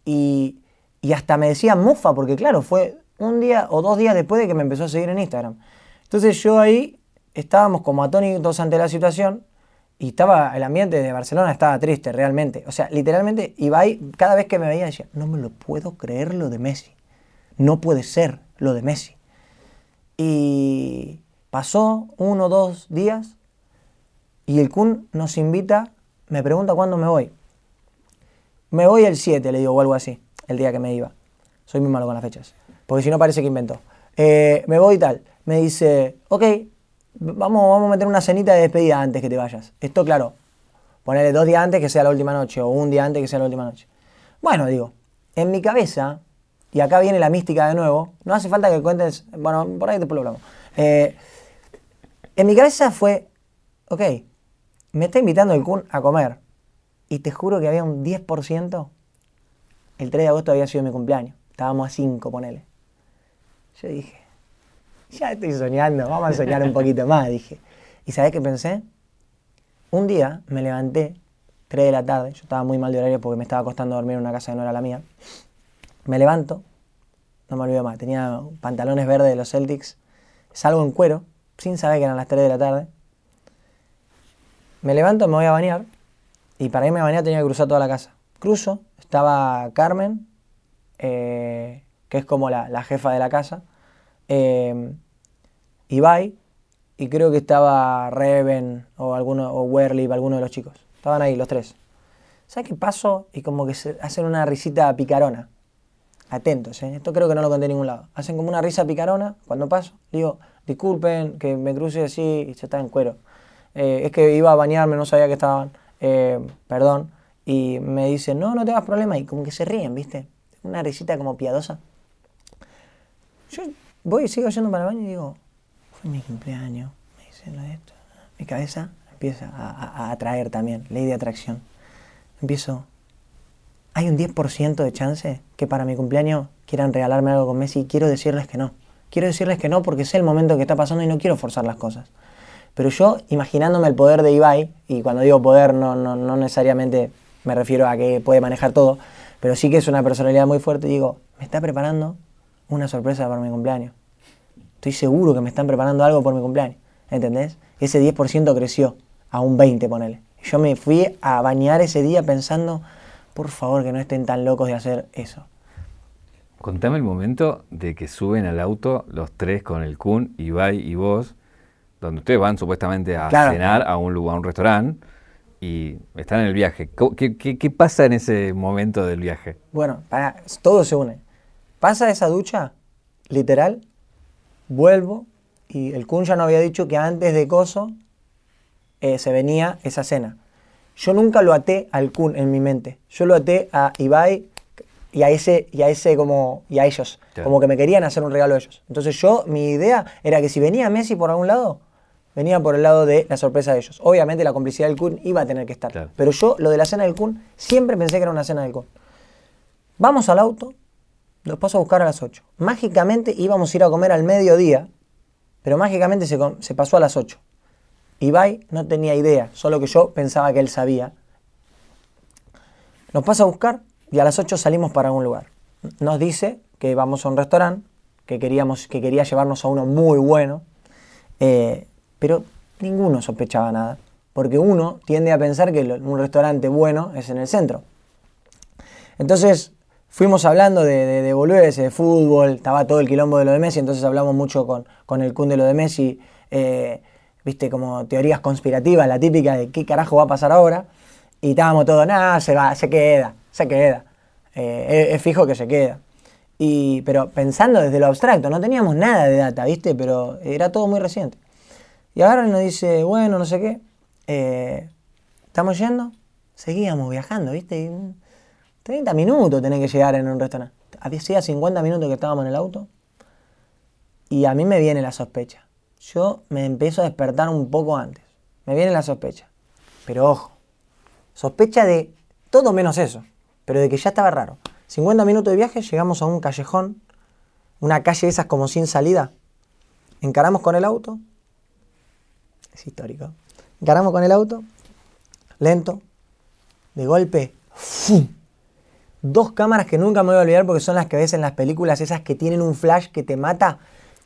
S2: Y, y hasta me decía mufa, porque claro, fue un día o dos días después de que me empezó a seguir en Instagram. Entonces yo ahí estábamos como atónitos ante la situación y estaba, el ambiente de Barcelona estaba triste realmente. O sea, literalmente Ibai cada vez que me veía decía, no me lo puedo creer lo de Messi. No puede ser lo de Messi. Y pasó uno o dos días y el Kun nos invita, me pregunta cuándo me voy. Me voy el 7, le digo, o algo así, el día que me iba. Soy muy malo con las fechas, porque si no parece que inventó. Eh, me voy y tal. Me dice, ok, vamos, vamos a meter una cenita de despedida antes que te vayas. Esto, claro, ponerle dos días antes que sea la última noche, o un día antes que sea la última noche. Bueno, digo, en mi cabeza, y acá viene la mística de nuevo, no hace falta que cuentes, bueno, por ahí después lo hablamos. Eh, en mi cabeza fue, ok, me está invitando el Kun a comer. Y te juro que había un 10%. El 3 de agosto había sido mi cumpleaños. Estábamos a 5, ponele. Yo dije, ya estoy soñando, vamos a soñar un poquito más, dije. ¿Y sabés qué pensé? Un día me levanté, 3 de la tarde, yo estaba muy mal de horario porque me estaba costando dormir en una casa que no era la mía. Me levanto, no me olvido más, tenía pantalones verdes de los Celtics, salgo en cuero, sin saber que eran las 3 de la tarde. Me levanto, me voy a bañar, y para irme a bañar tenía que cruzar toda la casa. Cruzo, estaba Carmen, eh, que es como la, jefa de la casa, eh, Ibai, y creo que estaba Reven o alguno, o Werlip, alguno de los chicos. Estaban ahí los tres. ¿Sabes qué pasó? Y como que se hacen una risita picarona. Atentos, ¿eh? esto creo que no lo conté en ningún lado. Hacen como una risa picarona cuando paso. Digo, disculpen que me cruce así y se está en cuero. Eh, es que iba a bañarme, no sabía que estaban. Eh, perdón. Y me dicen, no, no te hagas problema. Y como que se ríen, ¿viste? Una risita como piadosa. Yo voy y sigo yendo para el baño y digo, fue mi cumpleaños. Me dicen lo esto. Mi cabeza empieza a, a- a atraer también, ley de atracción. Empiezo, hay un 10% de chance que para mi cumpleaños quieran regalarme algo con Messi y quiero decirles que no. Quiero decirles que no porque sé el momento que está pasando y no quiero forzar las cosas. Pero yo, imaginándome el poder de Ibai, y cuando digo poder no, no, no necesariamente me refiero a que puede manejar todo, pero sí que es una personalidad muy fuerte, digo, me está preparando una sorpresa para mi cumpleaños. Estoy seguro que me están preparando algo por mi cumpleaños. ¿entendés? Ese 10% creció a un 20, ponele. Yo me fui a bañar ese día pensando, por favor, que no estén tan locos de hacer eso.
S1: Contame el momento de que suben al auto los tres con el Kun, Ibai y vos, donde ustedes van supuestamente a cenar a un lugar, a un restaurante, y están en el viaje. ¿Qué, pasa en ese momento del viaje?
S2: Bueno, para, todo se une. Pasa esa ducha, literal, vuelvo, y el Kun ya no había dicho que antes de Coso eh, se venía esa cena. Yo nunca lo até al Kun en mi mente. Yo lo até a Ibai y a ese, y a ese como, y a ellos. Como que me querían hacer un regalo a ellos. Entonces yo, mi idea era que si venía Messi por algún lado, venía por el lado de la sorpresa de ellos. Obviamente la complicidad del Kun iba a tener que estar. Pero yo, lo de la cena del Kun, siempre pensé que era una cena del Kun. Vamos al auto, los paso a buscar a las 8. Mágicamente íbamos a ir a comer al mediodía, pero mágicamente se, se pasó a las 8. Ibai no tenía idea, solo que yo pensaba que él sabía. Nos pasa a buscar y a las 8 salimos para algún lugar. Nos dice que vamos a un restaurante, que, queríamos, que quería llevarnos a uno muy bueno, eh, pero ninguno sospechaba nada, porque uno tiende a pensar que un restaurante bueno es en el centro. Entonces fuimos hablando de, de, de de fútbol, estaba todo el quilombo de lo de Messi, entonces hablamos mucho con, con el Kun de lo de Messi. Eh, viste, como teorías conspirativas, la típica de qué carajo va a pasar ahora. Y estábamos todos, nada, se va, se queda, se queda. Eh, es, fijo que se queda. Y, pero pensando desde lo abstracto, no teníamos nada de data, ¿viste? Pero era todo muy reciente. Y ahora nos dice, bueno, no sé qué, eh, ¿estamos yendo? Seguíamos viajando, ¿viste? 30 minutos tenés que llegar en un restaurante. Hacía 50 minutos que estábamos en el auto. Y a mí me viene la sospecha yo me empiezo a despertar un poco antes. Me viene la sospecha. Pero ojo, sospecha de todo menos eso, pero de que ya estaba raro. 50 minutos de viaje, llegamos a un callejón, una calle de esas como sin salida. Encaramos con el auto. Es histórico. Encaramos con el auto, lento, de golpe, ¡fum! Dos cámaras que nunca me voy a olvidar porque son las que ves en las películas, esas que tienen un flash que te mata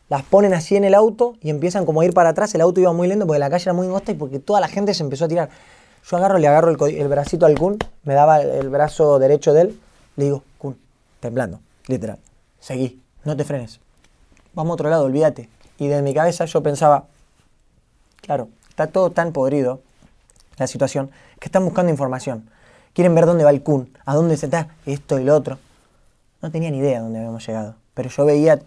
S2: las ponen así en el auto y empiezan como a ir para atrás. El auto iba muy lento porque la calle era muy angosta y porque toda la gente se empezó a tirar. Yo agarro, le agarro el, bracito al Kun, me daba el, brazo derecho de él, le digo, Kun, temblando, literal, seguí, no te frenes. Vamos a otro lado, olvídate. Y de mi cabeza yo pensaba, claro, está todo tan podrido la situación que están buscando información. Quieren ver dónde va el Kun, a dónde se está esto y lo otro. No tenía ni idea de dónde habíamos llegado, pero yo veía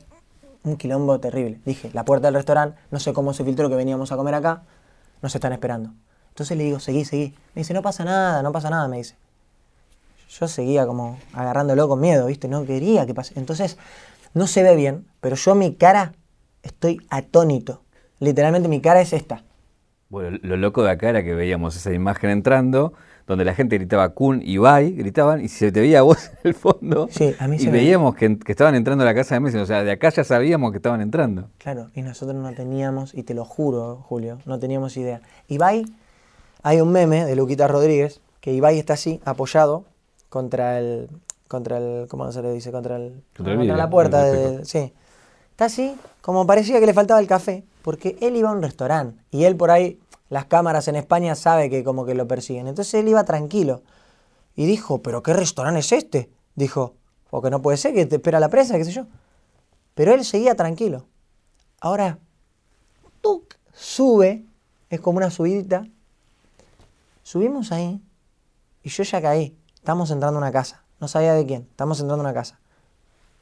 S2: un quilombo terrible. Dije, la puerta del restaurante, no sé cómo se filtró que veníamos a comer acá, nos están esperando. Entonces le digo, seguí, seguí. Me dice, no pasa nada, no pasa nada, me dice. Yo seguía como agarrándolo con miedo, ¿viste? No quería que pase. Entonces, no se ve bien, pero yo mi cara estoy atónito. Literalmente mi cara es esta.
S1: Bueno, lo loco de acá era que veíamos esa imagen entrando donde la gente gritaba Kun y Bai, gritaban, y se te veía vos en el fondo.
S2: Sí, a mí
S1: Y veíamos que, estaban entrando a la casa de Messi, o sea, de acá ya sabíamos que estaban entrando.
S2: Claro, y nosotros no teníamos, y te lo juro, Julio, no teníamos idea. Ibai, hay un meme de Luquita Rodríguez, que Ibai está así, apoyado contra el, contra el, ¿cómo se le dice? Contra, el, contra, la puerta, de, sí. Está así, como parecía que le faltaba el café, porque él iba a un restaurante, y él por ahí las cámaras en España sabe que como que lo persiguen. Entonces él iba tranquilo. Y dijo, ¿pero qué restaurante es este? Dijo, porque no puede ser que te espera la presa, qué sé yo. Pero él seguía tranquilo. Ahora, ¡tuc! sube, es como una subidita. Subimos ahí y yo ya caí. Estamos entrando a una casa. No sabía de quién. Estamos entrando a una casa.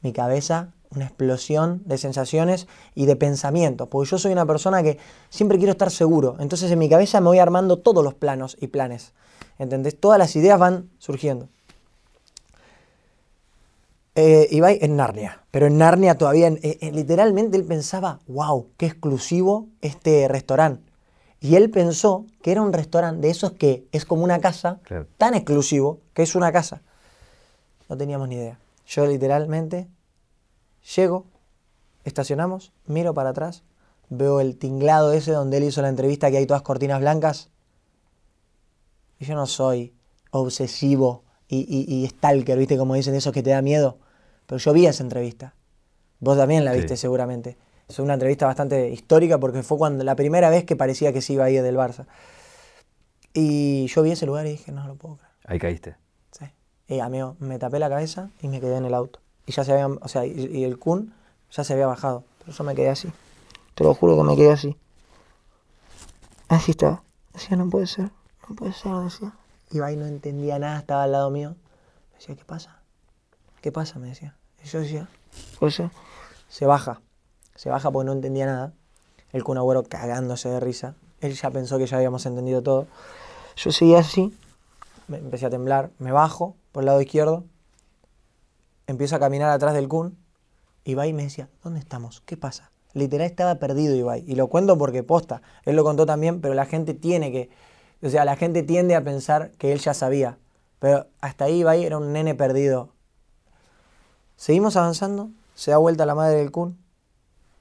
S2: Mi cabeza una explosión de sensaciones y de pensamientos, porque yo soy una persona que siempre quiero estar seguro, entonces en mi cabeza me voy armando todos los planos y planes, ¿entendés? Todas las ideas van surgiendo. Eh, Ibai en Narnia, pero en Narnia todavía, eh, eh, literalmente él pensaba, wow, qué exclusivo este restaurante. Y él pensó que era un restaurante de esos que es como una casa, tan exclusivo que es una casa. No teníamos ni idea. Yo literalmente Llego, estacionamos, miro para atrás, veo el tinglado ese donde él hizo la entrevista que hay todas cortinas blancas. Y yo no soy obsesivo y, y, stalker, ¿viste? Como dicen esos que te da miedo. Pero yo vi esa entrevista. Vos también la viste seguramente. Es una entrevista bastante histórica porque fue cuando la primera vez que parecía que se iba a ir del Barça. Y yo vi ese lugar y dije, no lo puedo creer.
S1: Ahí caíste.
S2: Sí. Y amigo, me tapé la cabeza y me quedé en el auto. Y ya se había, o sea, y, y el Kun ya se había bajado. Pero yo me quedé así. Te lo juro que me quedé así. Así estaba. Decía, no puede ser, no puede ser, decía. Ibai no entendía nada, estaba al lado mío. Me decía, ¿qué pasa? ¿Qué pasa? Me decía. Y yo decía, puede ser. Se baja. Se baja porque no entendía nada. El Kun Agüero cagándose de risa. Él ya pensó que ya habíamos entendido todo. Yo seguía así. Me empecé a temblar. Me bajo por el lado izquierdo. Empiezo a caminar atrás del Kun. Ibai me decía, ¿dónde estamos? ¿Qué pasa? Literal estaba perdido Ibai. Y lo cuento porque posta. Él lo contó también, pero la gente tiene que... O sea, la gente tiende a pensar que él ya sabía. Pero hasta ahí Ibai era un nene perdido. Seguimos avanzando. Se da vuelta la madre del Kun.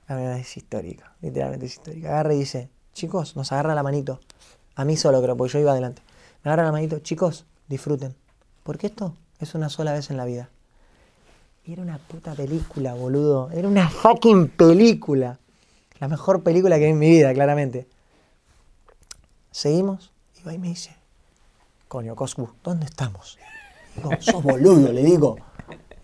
S2: La verdad es histórica. Literalmente es histórica. Agarra y dice, chicos, nos agarra la manito. A mí solo creo, porque yo iba adelante. Me agarra la manito, chicos, disfruten. Porque esto es una sola vez en la vida. Era una puta película, boludo. Era una fucking película. La mejor película que vi en mi vida, claramente. Seguimos. Y va y me dice, coño, Coscu, ¿dónde estamos? Digo, sos boludo, le digo.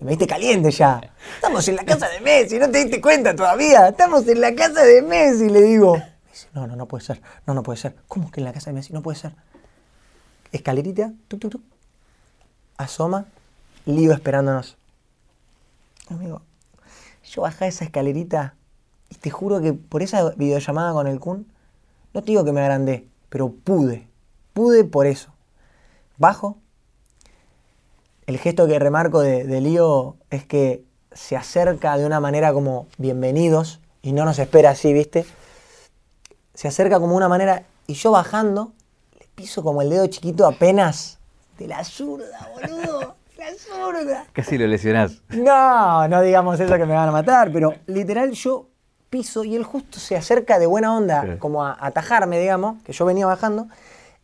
S2: Me diste caliente ya. Estamos en la casa de Messi, no te diste cuenta todavía. Estamos en la casa de Messi, le digo. Me dice, no, no, no puede ser. No, no puede ser. ¿Cómo que en la casa de Messi? No puede ser. Escalerita, tuc, tuc, tuc. Asoma, lío esperándonos. Amigo, yo bajé esa escalerita y te juro que por esa videollamada con el Kun, no te digo que me agrandé, pero pude. Pude por eso. Bajo. El gesto que remarco de, de Lío es que se acerca de una manera como bienvenidos y no nos espera así, ¿viste? Se acerca como una manera y yo bajando le piso como el dedo chiquito apenas de la zurda, boludo. Zurda.
S1: Casi lo lesionás.
S2: No, no digamos eso que me van a matar, pero literal yo piso y él justo se acerca de buena onda,
S1: Sí.
S2: como a atajarme, digamos, que yo venía bajando,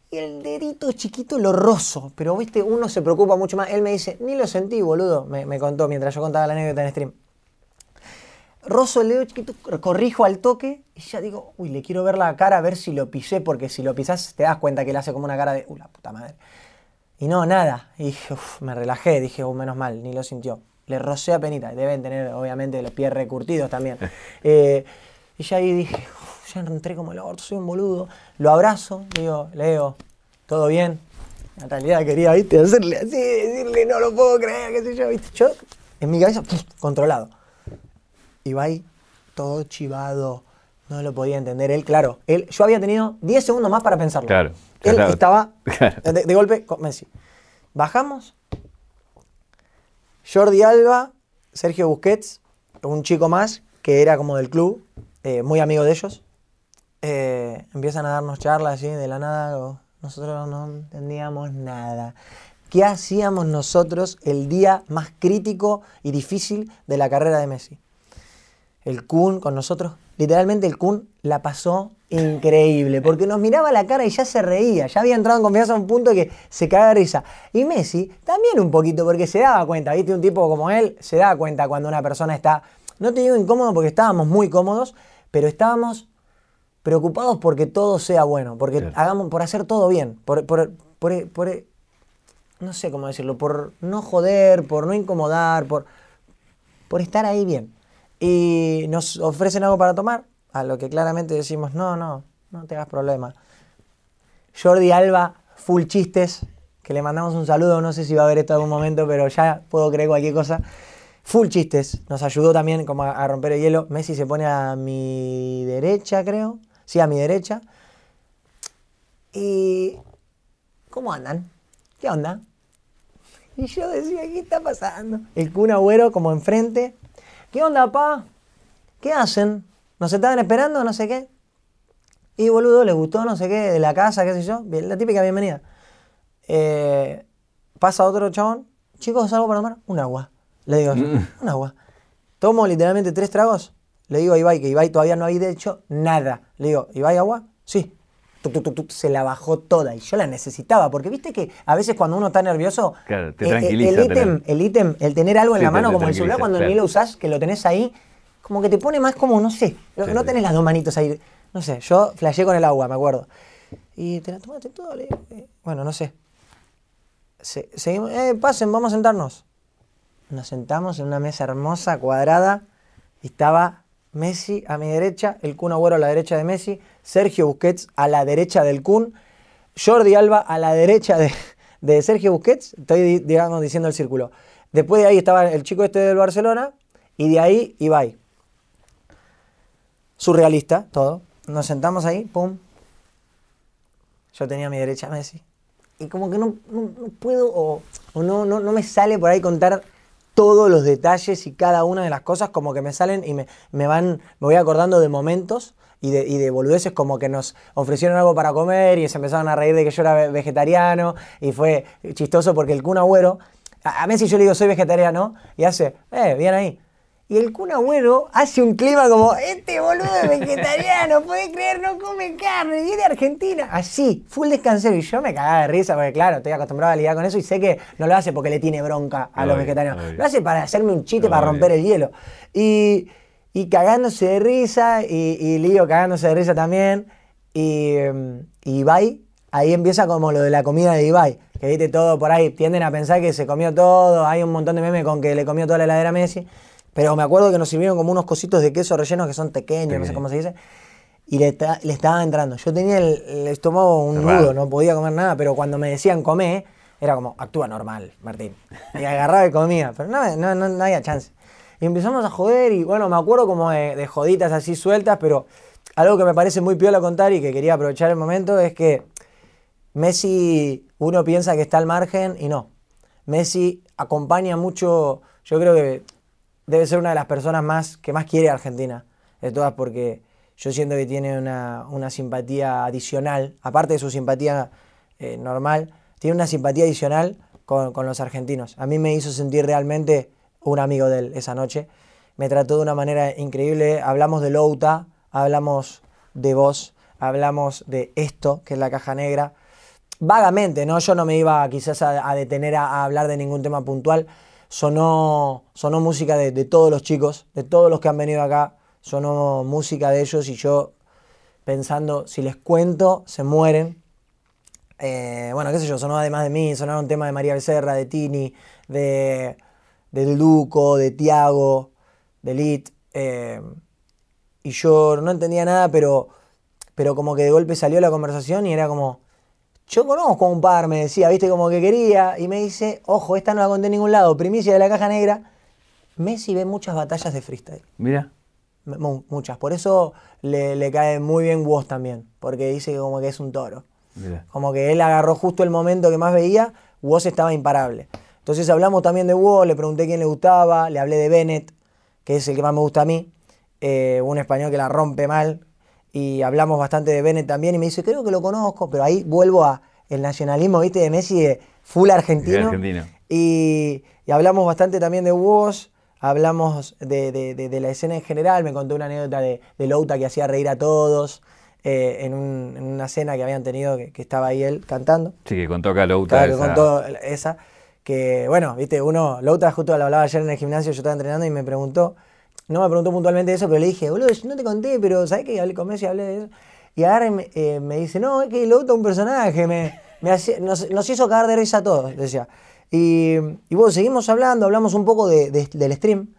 S2: y el dedito chiquito lo rozo, pero viste, uno se preocupa mucho más. Él me dice, ni lo sentí, boludo, me, me contó mientras yo contaba la anécdota en stream. Rozo el dedo chiquito, corrijo al toque y ya digo, uy, le quiero ver la cara a ver si lo pisé, porque si lo pisás te das cuenta que él hace como una cara de, uy, la puta madre. Y no, nada. Y dije, uf, me relajé, dije, uh, menos mal, ni lo sintió. Le rocé a penita. Deben tener, obviamente, los pies recurtidos también. Eh, y ya ahí dije, uf, ya entré como el orto, soy un boludo. Lo abrazo, digo, Leo, ¿todo bien? En realidad quería, viste, hacerle así, decirle, no lo puedo creer, qué sé yo, viste. Yo, en mi cabeza, puf, controlado. Y va ahí, todo chivado. No lo podía entender. Él, claro, él, yo había tenido 10 segundos más para pensarlo.
S1: Claro,
S2: Él
S1: claro.
S2: estaba de, de golpe con Messi. Bajamos. Jordi Alba, Sergio Busquets, un chico más que era como del club, eh, muy amigo de ellos. eh, empiezan a darnos charlas así de la nada. Nosotros no entendíamos nada. ¿Qué hacíamos nosotros el día más crítico y difícil de la carrera de Messi? El Kun con nosotros, literalmente el Kun la pasó increíble, porque nos miraba la cara y ya se reía, ya había entrado en confianza a un punto que se caga de risa. Y Messi también un poquito, porque se daba cuenta, viste, un tipo como él se da cuenta cuando una persona está, no te digo incómodo porque estábamos muy cómodos, pero estábamos preocupados porque todo sea bueno, porque hagamos, por hacer todo bien, por, por, por- por- no sé cómo decirlo, por no joder, por no incomodar, por, por estar ahí bien. Y nos ofrecen algo para tomar, a lo que claramente decimos, no, no, no te hagas problema. Jordi Alba, full chistes, que le mandamos un saludo, no sé si va a ver esto en algún momento, pero ya puedo creer cualquier cosa. Full chistes, nos ayudó también como a, a romper el hielo. Messi se pone a mi derecha, creo. Sí, a mi derecha. Y... ¿Cómo andan? ¿Qué onda? Y yo decía, ¿qué está pasando? El Kun Agüero como enfrente. ¿Qué onda, pa? ¿Qué hacen? ¿Nos estaban esperando? No sé qué. Y boludo, les gustó, no sé qué, de la casa, qué sé yo. Bien, La típica bienvenida. Eh, pasa otro chabón. Chicos, ¿algo para tomar? Un agua. Le digo yo, un agua. Tomo literalmente tres tragos. Le digo a Ibai, que Ibai todavía no había hecho nada. Le digo, ¿Ibai agua? Sí. Tuc, tuc, tuc, tuc, se la bajó toda y yo la necesitaba, porque viste que a veces cuando uno está nervioso,
S1: Claro, te
S2: eh, eh,
S1: tranquiliza
S2: el ítem,
S1: tener.
S2: el ítem, el tener algo en
S1: Sí,
S2: la mano
S1: te
S2: como el celular cuando ni
S1: claro.
S2: lo usás, que lo tenés ahí, como que te pone más como, no sé, no, tenés las dos manitos ahí. No sé, yo flasheé con el agua, me acuerdo. Y te la tomaste todo, le eh, bueno, no sé. Se- seguimos, eh, pasen, vamos a sentarnos. Nos sentamos en una mesa hermosa, cuadrada, y estaba Messi a mi derecha, el Kun Agüero a la derecha de Messi, Sergio Busquets a la derecha del Kun, Jordi Alba a la derecha de, Sergio Busquets, estoy di- digamos diciendo el círculo. Después de ahí estaba el chico este del Barcelona, y de ahí Ibai. Surrealista, todo. Nos sentamos ahí, pum. Yo tenía a mi derecha Messi. Y como que no, no- no puedo o, o no, no, no me sale por ahí contar todos los detalles y cada una de las cosas como que me salen y me, me van, me voy acordando de momentos y de, y de boludeces como que nos ofrecieron algo para comer y se empezaron a reír de que yo era ve- vegetariano y fue chistoso porque el Kun Agüero, a, a Messi yo le digo soy vegetariano y hace, eh, bien ahí. Y el Kun Agüero hace un clima como, este boludo es vegetariano, puede creer, no come carne, viene de Argentina. Así, full descansero. Y yo me cagaba de risa porque, claro, estoy acostumbrado a lidiar con eso y sé que no lo hace porque le tiene bronca a los vegetarianos. Lo hace para hacerme un chiste, para romper el hielo. Y, y cagándose de risa, y, y Lío cagándose de risa también. Y, y Ibai, ahí empieza como lo de la comida de Ibai. Que viste todo por ahí, tienden a pensar que se comió todo. Hay un montón de memes con que le comió toda la heladera a Messi. Pero me acuerdo que nos sirvieron como unos cositos de queso rellenos que son pequeños, no sé
S1: Pequeño.
S2: cómo se dice. Y le, le estaba entrando. Yo tenía el, el estómago un nudo, no podía comer nada, pero cuando me decían comer, era como, actúa normal, Martín. Y agarraba y comía, pero no, no, no, no había chance. Y empezamos a joder y bueno, me acuerdo como de, de joditas así sueltas, pero algo que me parece muy piola contar y que quería aprovechar el momento es que Messi, uno piensa que está al margen y no. Messi acompaña mucho, yo creo que debe ser una de las personas más que más quiere a Argentina, de todas, porque yo siento que tiene una, una simpatía adicional, aparte de su simpatía eh, normal, tiene una simpatía adicional con, con los argentinos. A mí me hizo sentir realmente un amigo de él esa noche. Me trató de una manera increíble. Hablamos de Louta, hablamos de vos, hablamos de esto, que es la caja negra vagamente, ¿no? Yo no me iba quizás a, detener a hablar de ningún tema puntual. Sonó, sonó música de, todos los chicos, de todos los que han venido acá. Sonó música de ellos y yo pensando, si les cuento, se mueren. Eh, bueno, qué sé yo, sonó además de mí, sonaron temas de María Becerra, de Tini, de, de Duco, de Tiago, de Lit. eh, y yo no entendía nada, pero, pero como que de golpe salió la conversación y era como, yo conozco a un par, me decía, viste, como que quería, y me dice, ojo, esta no la conté en ningún lado, primicia de la caja negra. Messi ve muchas batallas de freestyle,
S1: Mira.
S2: mu- muchas. Por eso le, le cae muy bien Woz también, porque dice que como que es un toro.
S1: Mira.
S2: Como que él agarró justo el momento que más veía, Woz estaba imparable. Entonces hablamos también de Woz, le pregunté quién le gustaba, le hablé de Bennett, que es el que más me gusta a mí, eh, un español que la rompe mal, y hablamos bastante de Bennett también, y me dice, creo que lo conozco, pero ahí vuelvo a el nacionalismo, viste, de Messi, de full argentino.
S1: argentino.
S2: Y, y hablamos bastante también de Woz, hablamos de, de- de- de la escena en general, me contó una anécdota de, Louta que hacía reír a todos, eh, en, un- en una cena que habían tenido, que, que estaba ahí él cantando.
S1: Sí, que contó.
S2: Claro, que
S1: esa-
S2: contó esa. Que bueno, viste, uno, Louta justo lo hablaba ayer en el gimnasio, yo estaba entrenando y me preguntó, no me preguntó puntualmente eso, pero le dije, boludo, no te conté, pero ¿sabes que hablé con Messi hablé de eso? Y me, eh, me dice, no, es que Louta es un personaje, me, me hacía- nos, nos hizo cagar de risa a todos, decía. Y, y bueno, seguimos hablando, hablamos un poco de- de- del stream,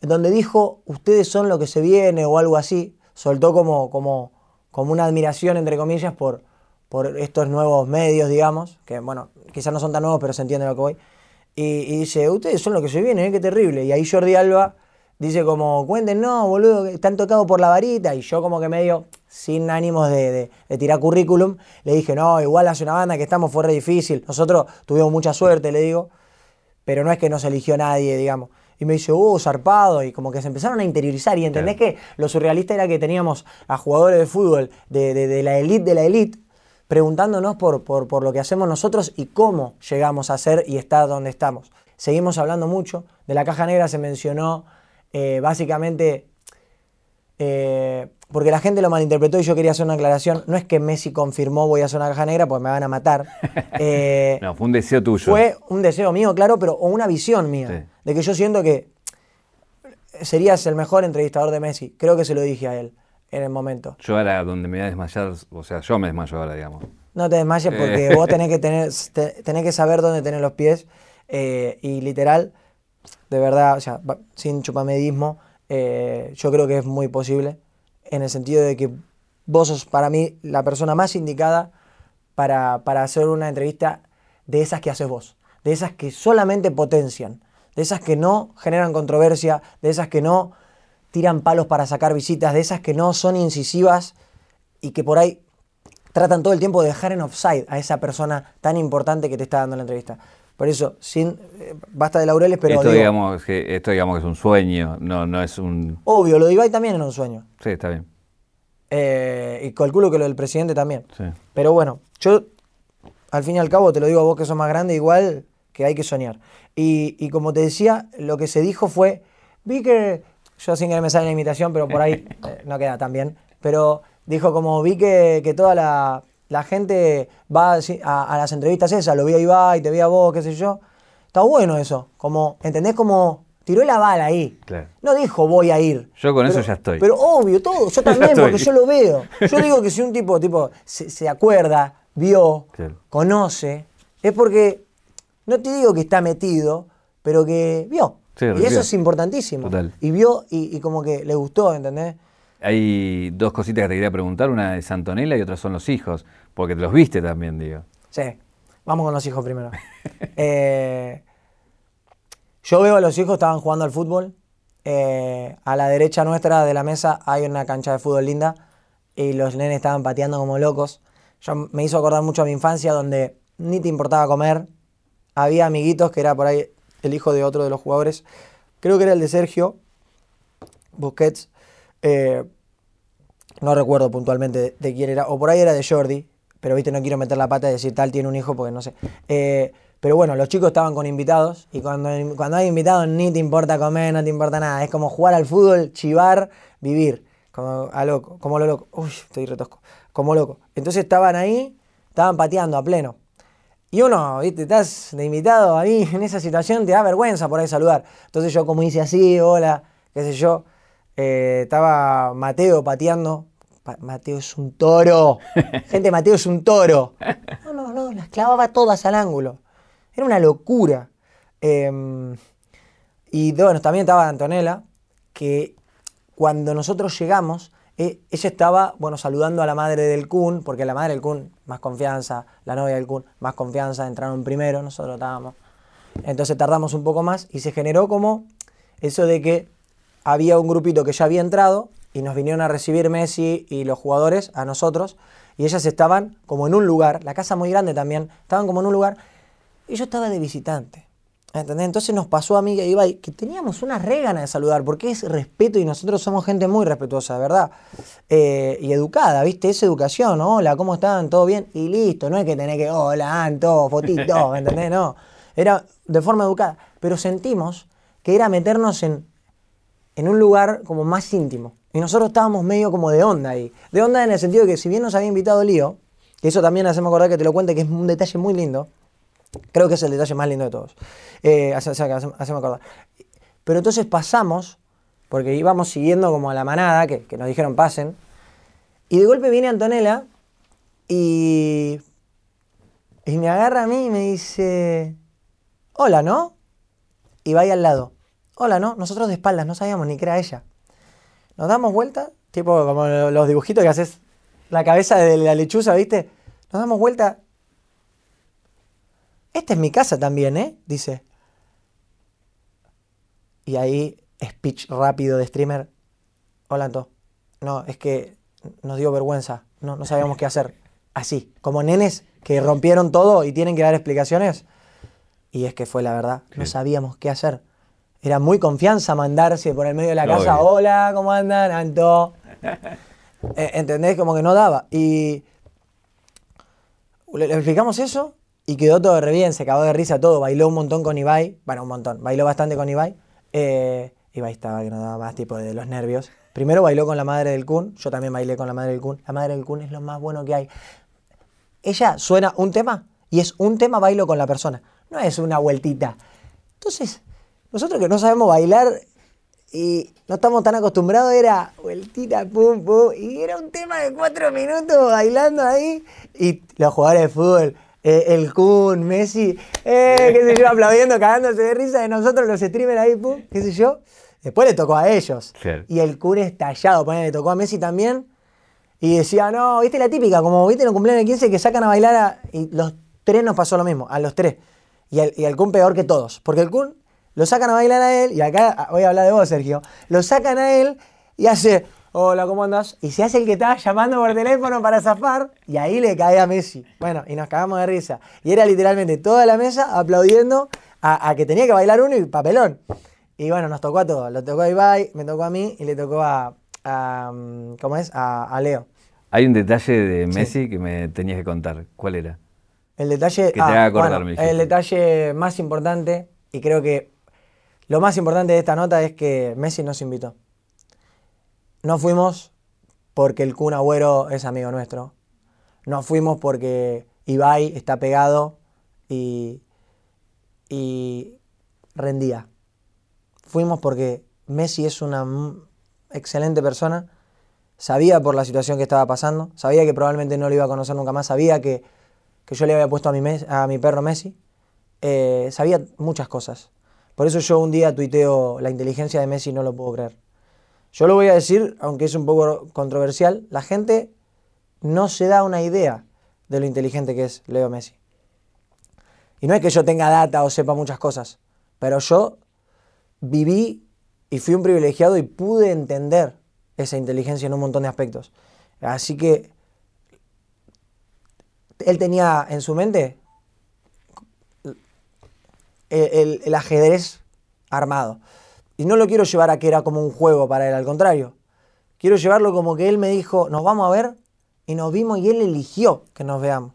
S2: donde dijo, ustedes son lo que se viene o algo así, soltó como, como, como una admiración, entre comillas, por, por estos nuevos medios, digamos, que bueno, quizás no son tan nuevos, pero se entiende lo que voy. Y, y dice, ustedes son lo que se viene, ¿eh? qué terrible. Y ahí Jordi Alba dice como, cuenten, no, boludo, que están tocados por la varita. Y yo como que medio, sin ánimos de, de- de tirar currículum, le dije, no, igual hace una banda que estamos, fue re difícil. Nosotros tuvimos mucha suerte, le digo pero no es que nos eligió nadie, digamos. Y me dice, uh, zarpado, y como que se empezaron a interiorizar. Y entendés que lo surrealista era que teníamos a jugadores de fútbol de la elite de la elite preguntándonos por, por, por lo que hacemos nosotros y cómo llegamos a ser y estar donde estamos. Seguimos hablando mucho. De la caja negra se mencionó eh, básicamente eh, porque la gente lo malinterpretó y yo quería hacer una aclaración. No es que Messi confirmó voy a hacer una caja negra porque me van a matar. Eh,
S1: No, fue un deseo tuyo.
S2: fue un deseo mío, claro, pero o una visión mía.
S1: Sí.
S2: De que yo siento que serías el mejor entrevistador de Messi. Creo que se lo dije a él en el momento.
S1: Yo ahora donde me voy a desmayar, o sea, yo me desmayo ahora, digamos.
S2: No te desmayes porque vos tenés que, tener, te- tenés que saber dónde tener los pies eh, y literal, de verdad, o sea, sin chupamedismo, eh, yo creo que es muy posible en el sentido de que vos sos para mí la persona más indicada para, para hacer una entrevista de esas que haces vos, de esas que solamente potencian, de esas que no generan controversia, de esas que no tiran palos para sacar visitas, de esas que no son incisivas y que por ahí tratan todo el tiempo de dejar en offside a esa persona tan importante que te está dando la entrevista. Por eso, sin eh, basta de laureles, pero
S1: esto,
S2: digo,
S1: digamos que, esto digamos que es un sueño, no, no es un...
S2: obvio, lo de Ibai también era un sueño.
S1: Sí, está bien.
S2: Eh, y calculo que lo del presidente también.
S1: Sí.
S2: Pero bueno, yo al fin y al cabo te lo digo a vos que sos más grande, igual que hay que soñar. Y, y como te decía, lo que se dijo fue, vi que, yo sin querer me sale la imitación, pero por ahí eh, no queda tan bien, pero dijo como vi que, que toda la, la gente va a, a las entrevistas esas, lo vi a Ibai, te vi a vos, qué sé yo. Está bueno eso, como, ¿entendés? Como tiró la bala ahí.
S1: Claro.
S2: No dijo voy a ir.
S1: Yo con eso ya estoy.
S2: Pero obvio, todo. Yo también, porque yo lo veo. Yo digo que si un tipo, tipo se, se acuerda, vio,
S1: Claro.
S2: conoce, es porque, no te digo que está metido, pero que vio.
S1: Sí,
S2: y eso es importantísimo.
S1: Total.
S2: Y vio y, y como que le gustó, ¿entendés?
S1: Hay dos cositas que te quería preguntar, una es Antonella y otra son los hijos, porque te los viste también, digo.
S2: Sí. Vamos con los hijos primero. Eh, yo veo a los hijos, estaban jugando al fútbol. Eh, a la derecha nuestra de la mesa hay una cancha de fútbol linda y los nenes estaban pateando como locos. Yo me hizo acordar mucho a mi infancia donde ni te importaba comer. Había amiguitos que era por ahí el hijo de otro de los jugadores. Creo que era el de Sergio Busquets. Eh, no recuerdo puntualmente de, de quién era. O por ahí era de Jordi. Pero viste, no quiero meter la pata y decir tal tiene un hijo porque no sé. Eh, pero bueno, los chicos estaban con invitados. Y cuando, cuando hay invitados ni te importa comer, no te importa nada. Es como jugar al fútbol, chivar, vivir. Como a loco, como lo loco. Uy, estoy retosco. Como loco. Entonces estaban ahí, estaban pateando a pleno. Y uno, viste, estás de invitado a mí en esa situación, te da vergüenza por ahí saludar. Entonces yo como hice así, hola, qué sé yo, eh, estaba Mateo pateando. Mateo es un toro. Gente, Mateo es un toro. No, no, no, las clavaba todas al ángulo. Era una locura. Em, y bueno, también estaba Antonella, que cuando nosotros llegamos, eh, ella estaba, bueno, saludando a la madre del Kun, porque la madre del Kun, más confianza, la novia del Kun, más confianza, entraron primero, nosotros estábamos. Entonces tardamos un poco más y se generó como eso de que había un grupito que ya había entrado y nos vinieron a recibir Messi y los jugadores a nosotros y ellas estaban como en un lugar, la casa muy grande también, estaban como en un lugar y yo estaba de visitante. ¿Entendés? Entonces nos pasó a mí y a Ibai que teníamos una regana de saludar, porque es respeto y nosotros somos gente muy respetuosa, de verdad. Eh, y educada, ¿viste? Es educación, hola, ¿cómo están? ¿Todo bien? Y listo, no es que tenés que, hola, Anto, fotito, ¿entendés? No. Era de forma educada. Pero sentimos que era meternos en, en un lugar como más íntimo. Y nosotros estábamos medio como de onda ahí. De onda en el sentido de que si bien nos había invitado Lío, que eso también hacemos acordar que te lo cuente, que es un detalle muy lindo, creo que es el detalle más lindo de todos. Eh, hace- hace- hace- acordar. Pero entonces pasamos, porque íbamos siguiendo como a la manada, que, que nos dijeron pasen, y de golpe viene Antonella y, y me agarra a mí y me dice, hola, ¿no? Y va ahí al lado. Hola, ¿no? Nosotros de espaldas, no sabíamos ni que era ella. Nos damos vuelta, tipo como lo- los dibujitos que haces la cabeza de la lechuza, ¿viste? Nos damos vuelta. Esta es mi casa también, ¿eh? Dice. Y ahí, speech rápido de streamer. Hola, Anto. No, es que nos dio vergüenza. No, no sabíamos qué hacer. Así, como nenes que rompieron todo y tienen que dar explicaciones. Y es que fue la verdad, no sabíamos qué hacer. Era muy confianza mandarse por el medio de la casa.
S1: Obvio.
S2: Hola, ¿cómo andan, Anto? Eh, ¿Entendés? Como que no daba. Y le, le explicamos eso y quedó todo re bien, se acabó de risa todo. Bailó un montón con Ibai. Bueno, un montón. Bailó bastante con Ibai. Eh, Ibai estaba que no daba más tipo de los nervios. Primero bailó con la madre del Kun. Yo también bailé con la madre del Kun. La madre del Kun es lo más bueno que hay. Ella suena un tema y es un tema bailo con la persona. No es una vueltita. Entonces, nosotros que no sabemos bailar, y no estamos tan acostumbrados, era vueltita, pum, pum, y era un tema de cuatro minutos bailando ahí, y los jugadores de fútbol, eh, el Kun, Messi, eh, qué sé yo, aplaudiendo, cagándose de risa de nosotros, los streamers ahí, pum, qué sé yo. Después le tocó a ellos. Y el Kun estallado, le tocó a Messi también. Y decía, no, viste la típica, como viste en el cumpleaños de 15 que sacan a bailar y los tres nos pasó lo mismo, a los tres. Y el Kun peor que todos. Porque el Kun lo sacan a bailar a él, y acá voy a hablar de vos, Sergio. Lo sacan a él y hace, hola, ¿cómo andás? Y se hace el que estaba llamando por teléfono para zafar, y ahí le cae a Messi. Bueno, y nos cagamos de risa. Y era literalmente toda la mesa aplaudiendo a, que tenía que bailar uno y papelón. Y bueno, nos tocó a todos. Lo tocó a Ibai, me tocó a mí y le tocó a, mm, ¿cómo es? A, Leo.
S1: Hay un detalle de Messi que me tenías que contar. ¿Cuál era?
S2: El detalle... Que te haga acordar, El detalle más importante, y creo que lo más importante de esta nota es que Messi nos invitó. No fuimos porque el Kun Agüero es amigo nuestro. No fuimos porque Ibai está pegado y, y rendía. Fuimos porque Messi es una excelente persona. Sabía por la situación que estaba pasando. Sabía que probablemente no lo iba a conocer nunca más. Sabía que, yo le había puesto a mi, a mi perro Messi. Eh, sabía muchas cosas. Por eso yo un día tuiteo la inteligencia de Messi no lo puedo creer. Yo lo voy a decir, aunque es un poco controversial, la gente no se da una idea de lo inteligente que es Leo Messi. Y no es que yo tenga data o sepa muchas cosas, pero yo viví y fui un privilegiado y pude entender esa inteligencia en un montón de aspectos. Así que él tenía en su mente el, ajedrez armado. Y no lo quiero llevar a que era como un juego para él, al contrario. Quiero llevarlo como que él me dijo, nos vamos a ver, y nos vimos y él eligió que nos veamos.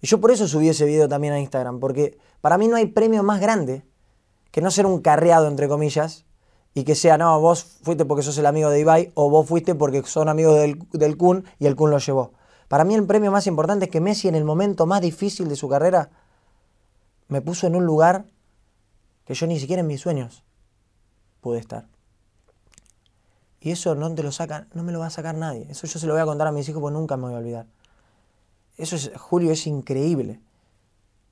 S2: Y yo por eso subí ese video también a Instagram, porque para mí no hay premio más grande que no ser un carreado, entre comillas, y que sea, no, vos fuiste porque sos el amigo de Ibai, o vos fuiste porque son amigos del, del Kun y el Kun lo llevó. Para mí el premio más importante es que Messi en el momento más difícil de su carrera me puso en un lugar que yo ni siquiera en mis sueños pude estar. Y eso no te lo saca, no me lo va a sacar nadie. Eso yo se lo voy a contar a mis hijos porque nunca me voy a olvidar. Eso es, Julio, es increíble.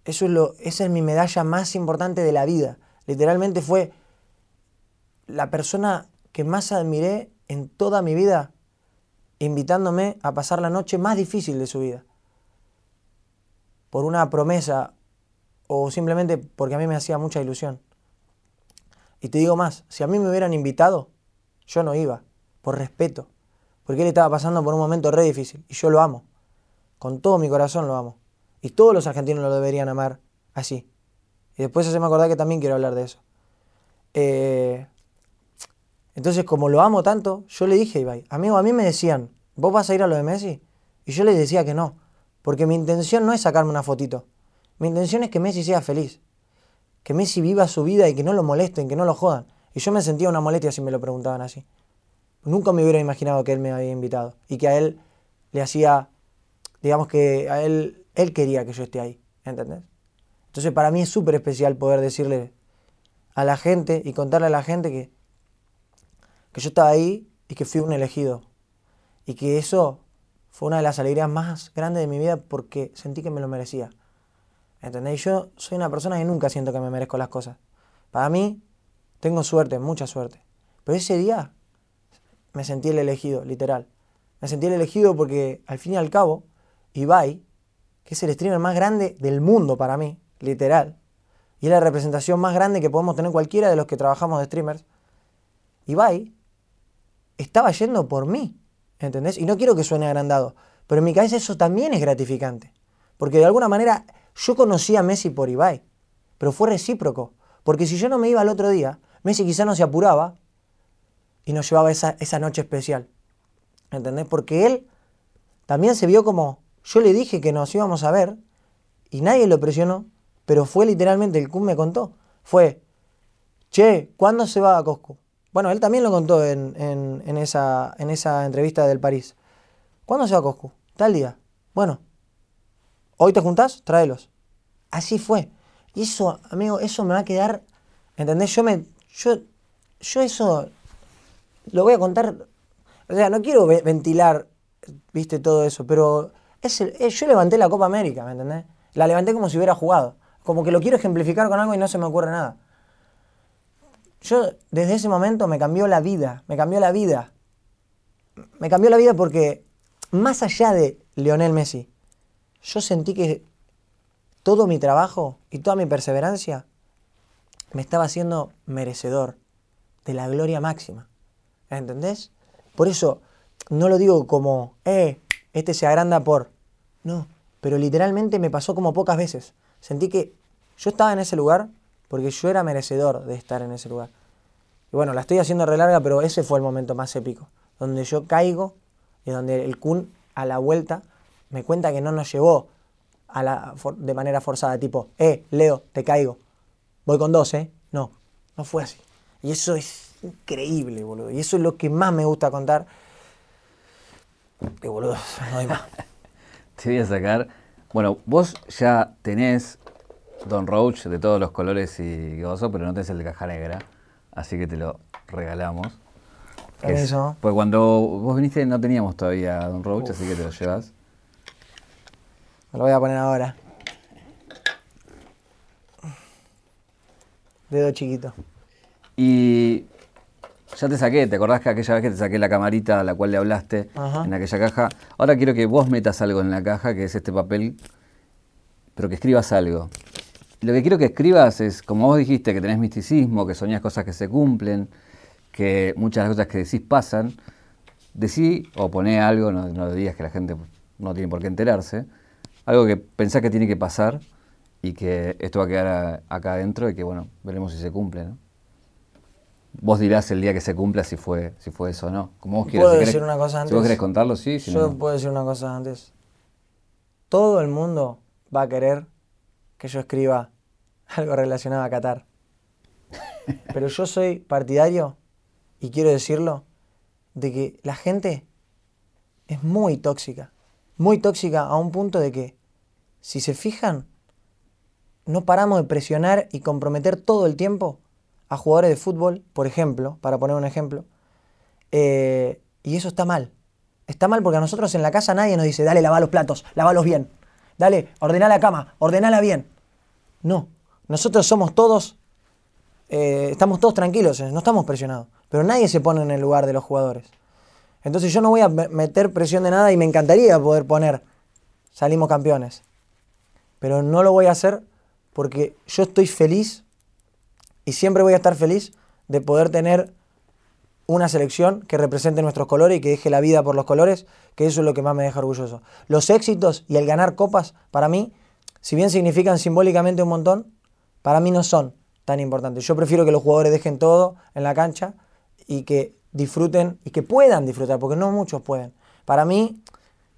S2: Eso es lo, esa es mi medalla más importante de la vida. Literalmente fue la persona que más admiré en toda mi vida, invitándome a pasar la noche más difícil de su vida. Por una promesa o simplemente porque a mí me hacía mucha ilusión. Y te digo más, si a mí me hubieran invitado, yo no iba, por respeto, porque él estaba pasando por un momento re difícil y yo lo amo, con todo mi corazón lo amo. Y todos los argentinos lo deberían amar así. Y después se me acordar que también quiero hablar de eso. Eh, entonces, como lo amo tanto, yo le dije a amigo, a mí me decían, ¿vos vas a ir a lo de Messi? Y yo le decía que no, porque mi intención no es sacarme una fotito. Mi intención es que Messi sea feliz que Messi viva su vida y que no lo molesten, que no lo jodan. Y yo me sentía una molestia si me lo preguntaban así. Nunca me hubiera imaginado que él me había invitado y que a él le hacía, digamos que a él, él quería que yo esté ahí, ¿entendés? Entonces para mí es súper especial poder decirle a la gente y contarle a la gente que, que yo estaba ahí y que fui un elegido. Y que eso fue una de las alegrías más grandes de mi vida porque sentí que me lo merecía. ¿Entendéis? Yo soy una persona que nunca siento que me merezco las cosas. Para mí, tengo suerte, mucha suerte. Pero ese día me sentí el elegido, literal. Me sentí el elegido porque, al fin y al cabo, Ibai, que es el streamer más grande del mundo para mí, literal, y es la representación más grande que podemos tener cualquiera de los que trabajamos de streamers, Ibai estaba yendo por mí, ¿entendés? Y no quiero que suene agrandado, pero en mi cabeza eso también es gratificante. Porque de alguna manera yo conocí a Messi por Ibai, pero fue recíproco. Porque si yo no me iba el otro día, Messi quizá no se apuraba y nos llevaba esa, esa noche especial. ¿Entendés? Porque él también se vio como, yo le dije que nos íbamos a ver y nadie lo presionó, pero fue literalmente, el Kun me contó, fue, che, ¿cuándo se va a Cosco? Bueno, él también lo contó en, en, esa, en esa entrevista del París. ¿Cuándo se va a Cosco? Tal día. Bueno, Hoy te juntás, tráelos. Así fue. Y eso, amigo, eso me va a quedar. ¿Entendés? Yo me. Yo, yo eso. lo voy a contar. O sea, no quiero ventilar, viste, todo eso, pero es yo levanté la Copa América, ¿me entendés? La levanté como si hubiera jugado. Como que lo quiero ejemplificar con algo y no se me ocurre nada. Yo desde ese momento me cambió la vida, me cambió la vida. Me cambió la vida porque más allá de Lionel Messi, yo sentí que todo mi trabajo y toda mi perseverancia me estaba haciendo merecedor de la gloria máxima. ¿Entendés? Por eso no lo digo como, eh, este se agranda por. No, pero literalmente me pasó como pocas veces. Sentí que yo estaba en ese lugar porque yo era merecedor de estar en ese lugar. Y bueno, la estoy haciendo re larga, pero ese fue el momento más épico, donde yo caigo y donde el Kun a la vuelta me cuenta que no nos llevó a la, de manera forzada, tipo, eh, Leo, te caigo, voy con dos, ¿eh? No, no fue así. Y eso es increíble, boludo. Y eso es lo que más me gusta contar. Que boludo, no hay más.
S1: te voy a sacar. Bueno, vos ya tenés Don Roach de todos los colores y gozo, pero no tenés el de caja negra. Así que te lo regalamos.
S2: Eso.
S1: pues cuando vos viniste no teníamos todavía Don Roach, así que te lo llevas.
S2: Lo voy a poner ahora. Dedo chiquito.
S1: Y ya te saqué, ¿te acordás que aquella vez que te saqué la camarita a la cual le hablaste en aquella caja? Ahora quiero que vos metas algo en la caja, que es este papel, pero que escribas algo. Lo que quiero que escribas es, como vos dijiste, que tenés misticismo, que soñás cosas que se cumplen, que muchas de las cosas que decís pasan. Decí o poné algo, no, no digas que la gente no tiene por qué enterarse, algo que pensás que tiene que pasar y que esto va a quedar acá adentro y que, bueno, veremos si se cumple, ¿no? Vos dirás el día que se cumpla si fue, si fue eso o no. Como vos
S2: ¿Puedo decir una cosa antes?
S1: Si vos querés contarlo, sí. Si
S2: yo puedo decir una cosa antes. Todo el mundo va a querer que yo escriba algo relacionado a Qatar. Pero yo soy partidario, y quiero decirlo, de que la gente es muy tóxica. Muy tóxica a un punto de que, si se fijan, no paramos de presionar y comprometer todo el tiempo a jugadores de fútbol, por ejemplo, para poner un ejemplo, eh, y eso está mal. Está mal porque a nosotros en la casa nadie nos dice, dale, lava los platos, lavalos bien. Dale, ordena la cama, ordenala bien. No, nosotros somos todos, eh, estamos todos tranquilos, no estamos presionados. Pero nadie se pone en el lugar de los jugadores. Entonces yo no voy a meter presión de nada y me encantaría poder poner, salimos campeones. Pero no lo voy a hacer porque yo estoy feliz y siempre voy a estar feliz de poder tener una selección que represente nuestros colores y que deje la vida por los colores, que eso es lo que más me deja orgulloso. Los éxitos y el ganar copas, para mí, si bien significan simbólicamente un montón, para mí no son tan importantes. Yo prefiero que los jugadores dejen todo en la cancha y que disfruten y que puedan disfrutar, porque no muchos pueden. Para mí,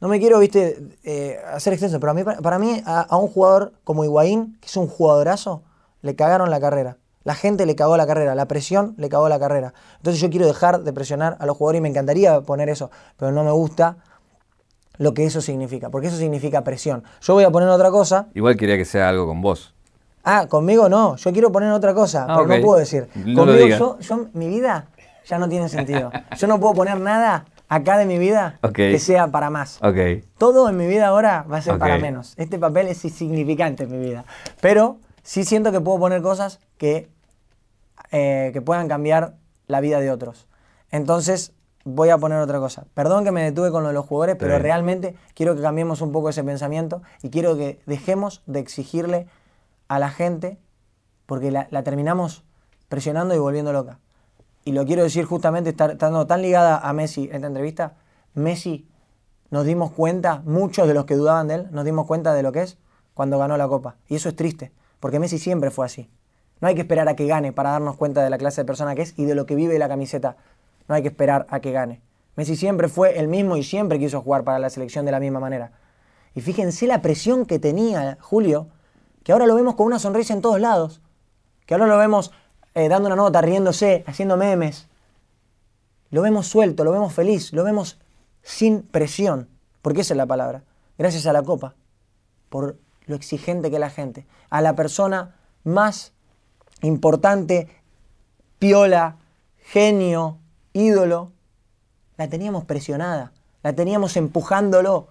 S2: no me quiero, viste, eh, hacer extenso, pero para mí, a, a un jugador como Higuaín, que es un jugadorazo, le cagaron la carrera. La gente le cagó la carrera, la presión le cagó la carrera. Entonces yo quiero dejar de presionar a los jugadores y me encantaría poner eso, pero no me gusta lo que eso significa, porque eso significa presión. Yo voy a poner otra cosa.
S1: Igual quería que sea algo con vos.
S2: Ah, conmigo no, yo quiero poner otra cosa, ah, pero no puedo decir. conmigo yo, mi vida ya no tiene sentido. Yo no puedo poner nada acá de mi vida que sea para más. Todo en mi vida ahora va a ser para menos. Este papel es insignificante en mi vida. Pero sí siento que puedo poner cosas que eh, que puedan cambiar la vida de otros. Entonces, voy a poner otra cosa. Perdón que me detuve con lo de los jugadores, pero realmente quiero que cambiemos un poco ese pensamiento y quiero que dejemos de exigirle a la gente, porque la, terminamos presionando y volviendo loca. Y lo quiero decir justamente estando tan ligada a Messi en esta entrevista. Messi nos dimos cuenta, muchos de los que dudaban de él, nos dimos cuenta de lo que es cuando ganó la copa. Y eso es triste, porque Messi siempre fue así. No hay que esperar a que gane para darnos cuenta de la clase de persona que es y de lo que vive la camiseta. No hay que esperar a que gane. Messi siempre fue el mismo y siempre quiso jugar para la selección de la misma manera. Y fíjense la presión que tenía Julio, que ahora lo vemos con una sonrisa en todos lados, que ahora lo vemos eh, dando una nota, riéndose, haciendo memes. Lo vemos suelto, lo vemos feliz, lo vemos sin presión, porque esa es la palabra. Gracias a la copa, por lo exigente que es la gente, a la persona más importante, piola, genio, ídolo, la teníamos presionada, la teníamos empujándolo,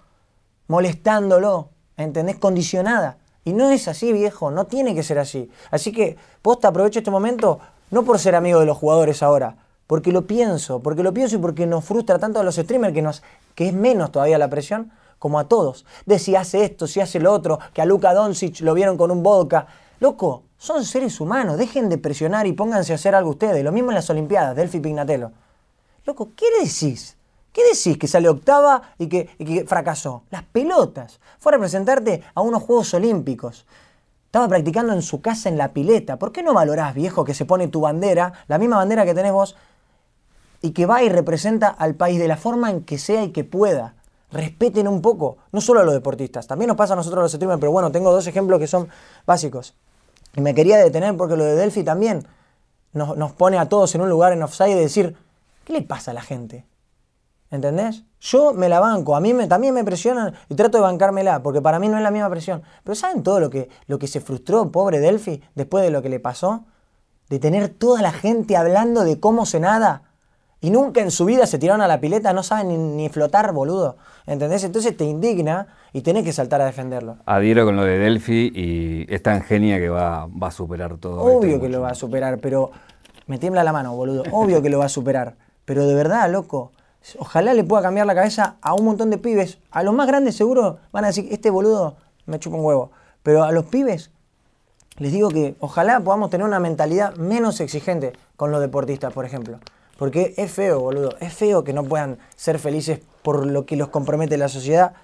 S2: molestándolo, ¿entendés? Condicionada. Y no es así, viejo, no tiene que ser así. Así que, posta, aprovecho este momento, no por ser amigo de los jugadores ahora, porque lo pienso, porque lo pienso y porque nos frustra tanto a los streamers que, nos, que es menos todavía la presión, como a todos. De si hace esto, si hace lo otro, que a Luka Doncic lo vieron con un vodka. Loco, son seres humanos, dejen de presionar y pónganse a hacer algo ustedes. Lo mismo en las Olimpiadas, Delphi Pignatello. Loco, ¿qué decís? ¿Qué decís? Que sale octava y que, fracasó. Las pelotas. Fue a representarte a unos Juegos Olímpicos. Estaba practicando en su casa en la pileta. ¿Por qué no valorás, viejo, que se pone tu bandera, la misma bandera que tenés vos, y que va y representa al país de la forma en que sea y que pueda? Respeten un poco, no solo a los deportistas, también nos pasa a nosotros los streamers, pero bueno, tengo dos ejemplos que son básicos. Y me quería detener porque lo de Delphi también nos pone a todos en un lugar en offside de decir, ¿qué le pasa a la gente? ¿Entendés? Yo me la banco, a mí me, también me presionan y trato de bancármela, porque para mí no es la misma presión. Pero ¿saben todo lo que, lo que se frustró, pobre Delphi, después de lo que le pasó? De tener toda la gente hablando de cómo se nada y nunca en su vida se tiraron a la pileta, no saben ni, ni flotar, boludo. ¿Entendés? Entonces te indigna y tenés que saltar a defenderlo.
S1: Adhiero con lo de Delphi y es tan genia que va, va a superar todo.
S2: Obvio que lo va a superar, pero me tiembla la mano, boludo. Obvio que lo va a superar. Pero de verdad, loco, ojalá le pueda cambiar la cabeza a un montón de pibes. A los más grandes seguro van a decir, este boludo me chupa un huevo. Pero a los pibes les digo que ojalá podamos tener una mentalidad menos exigente con los deportistas, por ejemplo. Porque es feo, boludo. Es feo que no puedan ser felices por lo que los compromete la sociedad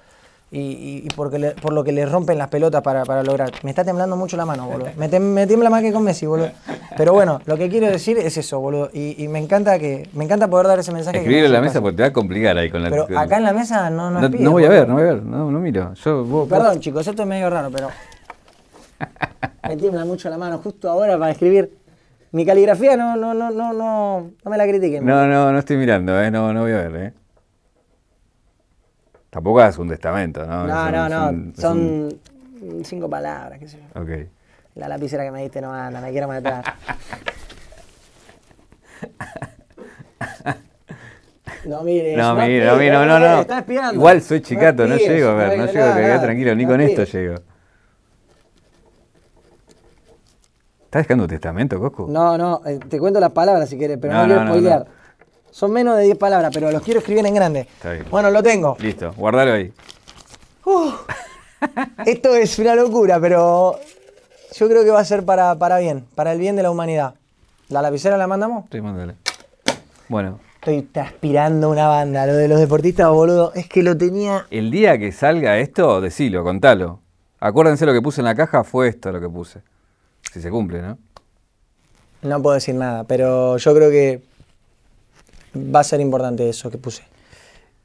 S2: y, y- porque le- por lo que les rompen las pelotas para, para lograr. Me está temblando mucho la mano, boludo. Me, tem- me tiembla más que con Messi, boludo. Pero bueno, lo que quiero decir es eso, boludo. Y, y me encanta que me encanta poder dar ese mensaje. que
S1: Escribir en la mesa porque te va a complicar ahí con la
S2: Pero acá en la mesa no
S1: no,
S2: pide,
S1: no voy a ver, no voy a ver, no, no miro. Yo, vos-
S2: Perdón, chicos, esto es medio raro, pero. Me tiembla mucho la mano justo ahora para escribir. Mi caligrafía no, no, no, no, no, no me la critiquen.
S1: No, no, no estoy mirando, ¿eh? no, no voy a ver. ¿eh? Tampoco hagas un testamento, ¿no?
S2: No,
S1: Es
S2: no,
S1: un-
S2: no.
S1: es un- es
S2: Son cinco palabras, qué sé yo.
S1: ok.
S2: La lapicera que me diste no anda, me quiero matar. No mires.
S1: No,
S2: mires,
S1: no, mira, no, no, no.
S2: Estás espiando.
S1: Igual soy chicato, no, llego a ver, no, llego, quedá
S2: nada,
S1: tranquilo, ni con esto llego. ¿Estás dejando un testamento, Coscu?
S2: No, no, eh, te cuento las palabras si quieres, pero no, quiero spoilear. Son menos de 10 palabras, pero los quiero escribir en grande.
S1: Está bien.
S2: Bueno, lo tengo.
S1: Listo, guardalo ahí.
S2: Esto es una locura, pero yo creo que va a ser para, para bien, para el bien de la humanidad. ¿La lapicera la mandamos?
S1: Estoy mándale. Bueno,
S2: Estoy transpirando una banda, lo de los deportistas, boludo. Es que lo tenía.
S1: el día que salga esto, decilo, contalo. Acuérdense lo que puse en la caja, fue esto lo que puse. Si se cumple, ¿no?
S2: No puedo decir nada, pero yo creo que va a ser importante eso que puse.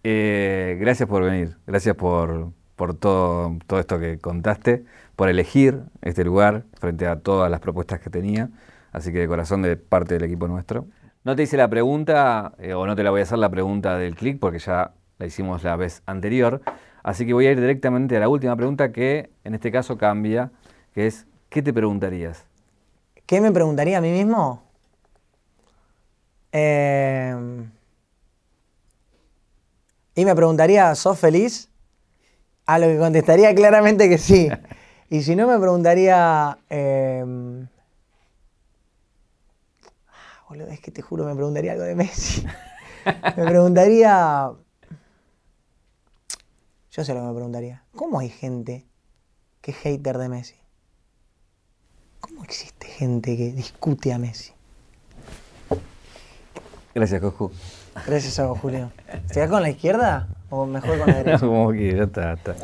S1: Eh, gracias por venir, gracias por, por todo, todo esto que contaste, por elegir este lugar frente a todas las propuestas que tenía. Así que de corazón de parte del equipo nuestro. No te hice la pregunta, eh, o no te la voy a hacer la pregunta del clic, porque ya la hicimos la vez anterior. Así que voy a ir directamente a la última pregunta que en este caso cambia, que es, ¿qué te preguntarías?
S2: ¿Qué me preguntaría a mí mismo? Eh, y me preguntaría, ¿sos feliz? A lo que contestaría claramente que sí. Y si no, me preguntaría... eh, boludo, es que te juro, me preguntaría algo de Messi. Me preguntaría... Yo sé lo que me preguntaría. ¿Cómo hay gente que es hater de Messi? ¿Cómo existe gente que discute a Messi?
S1: Gracias, Coscu.
S2: Gracias a vos, Julio. ¿Te das con la izquierda o mejor con la derecha?
S1: Como que ya está, ya está.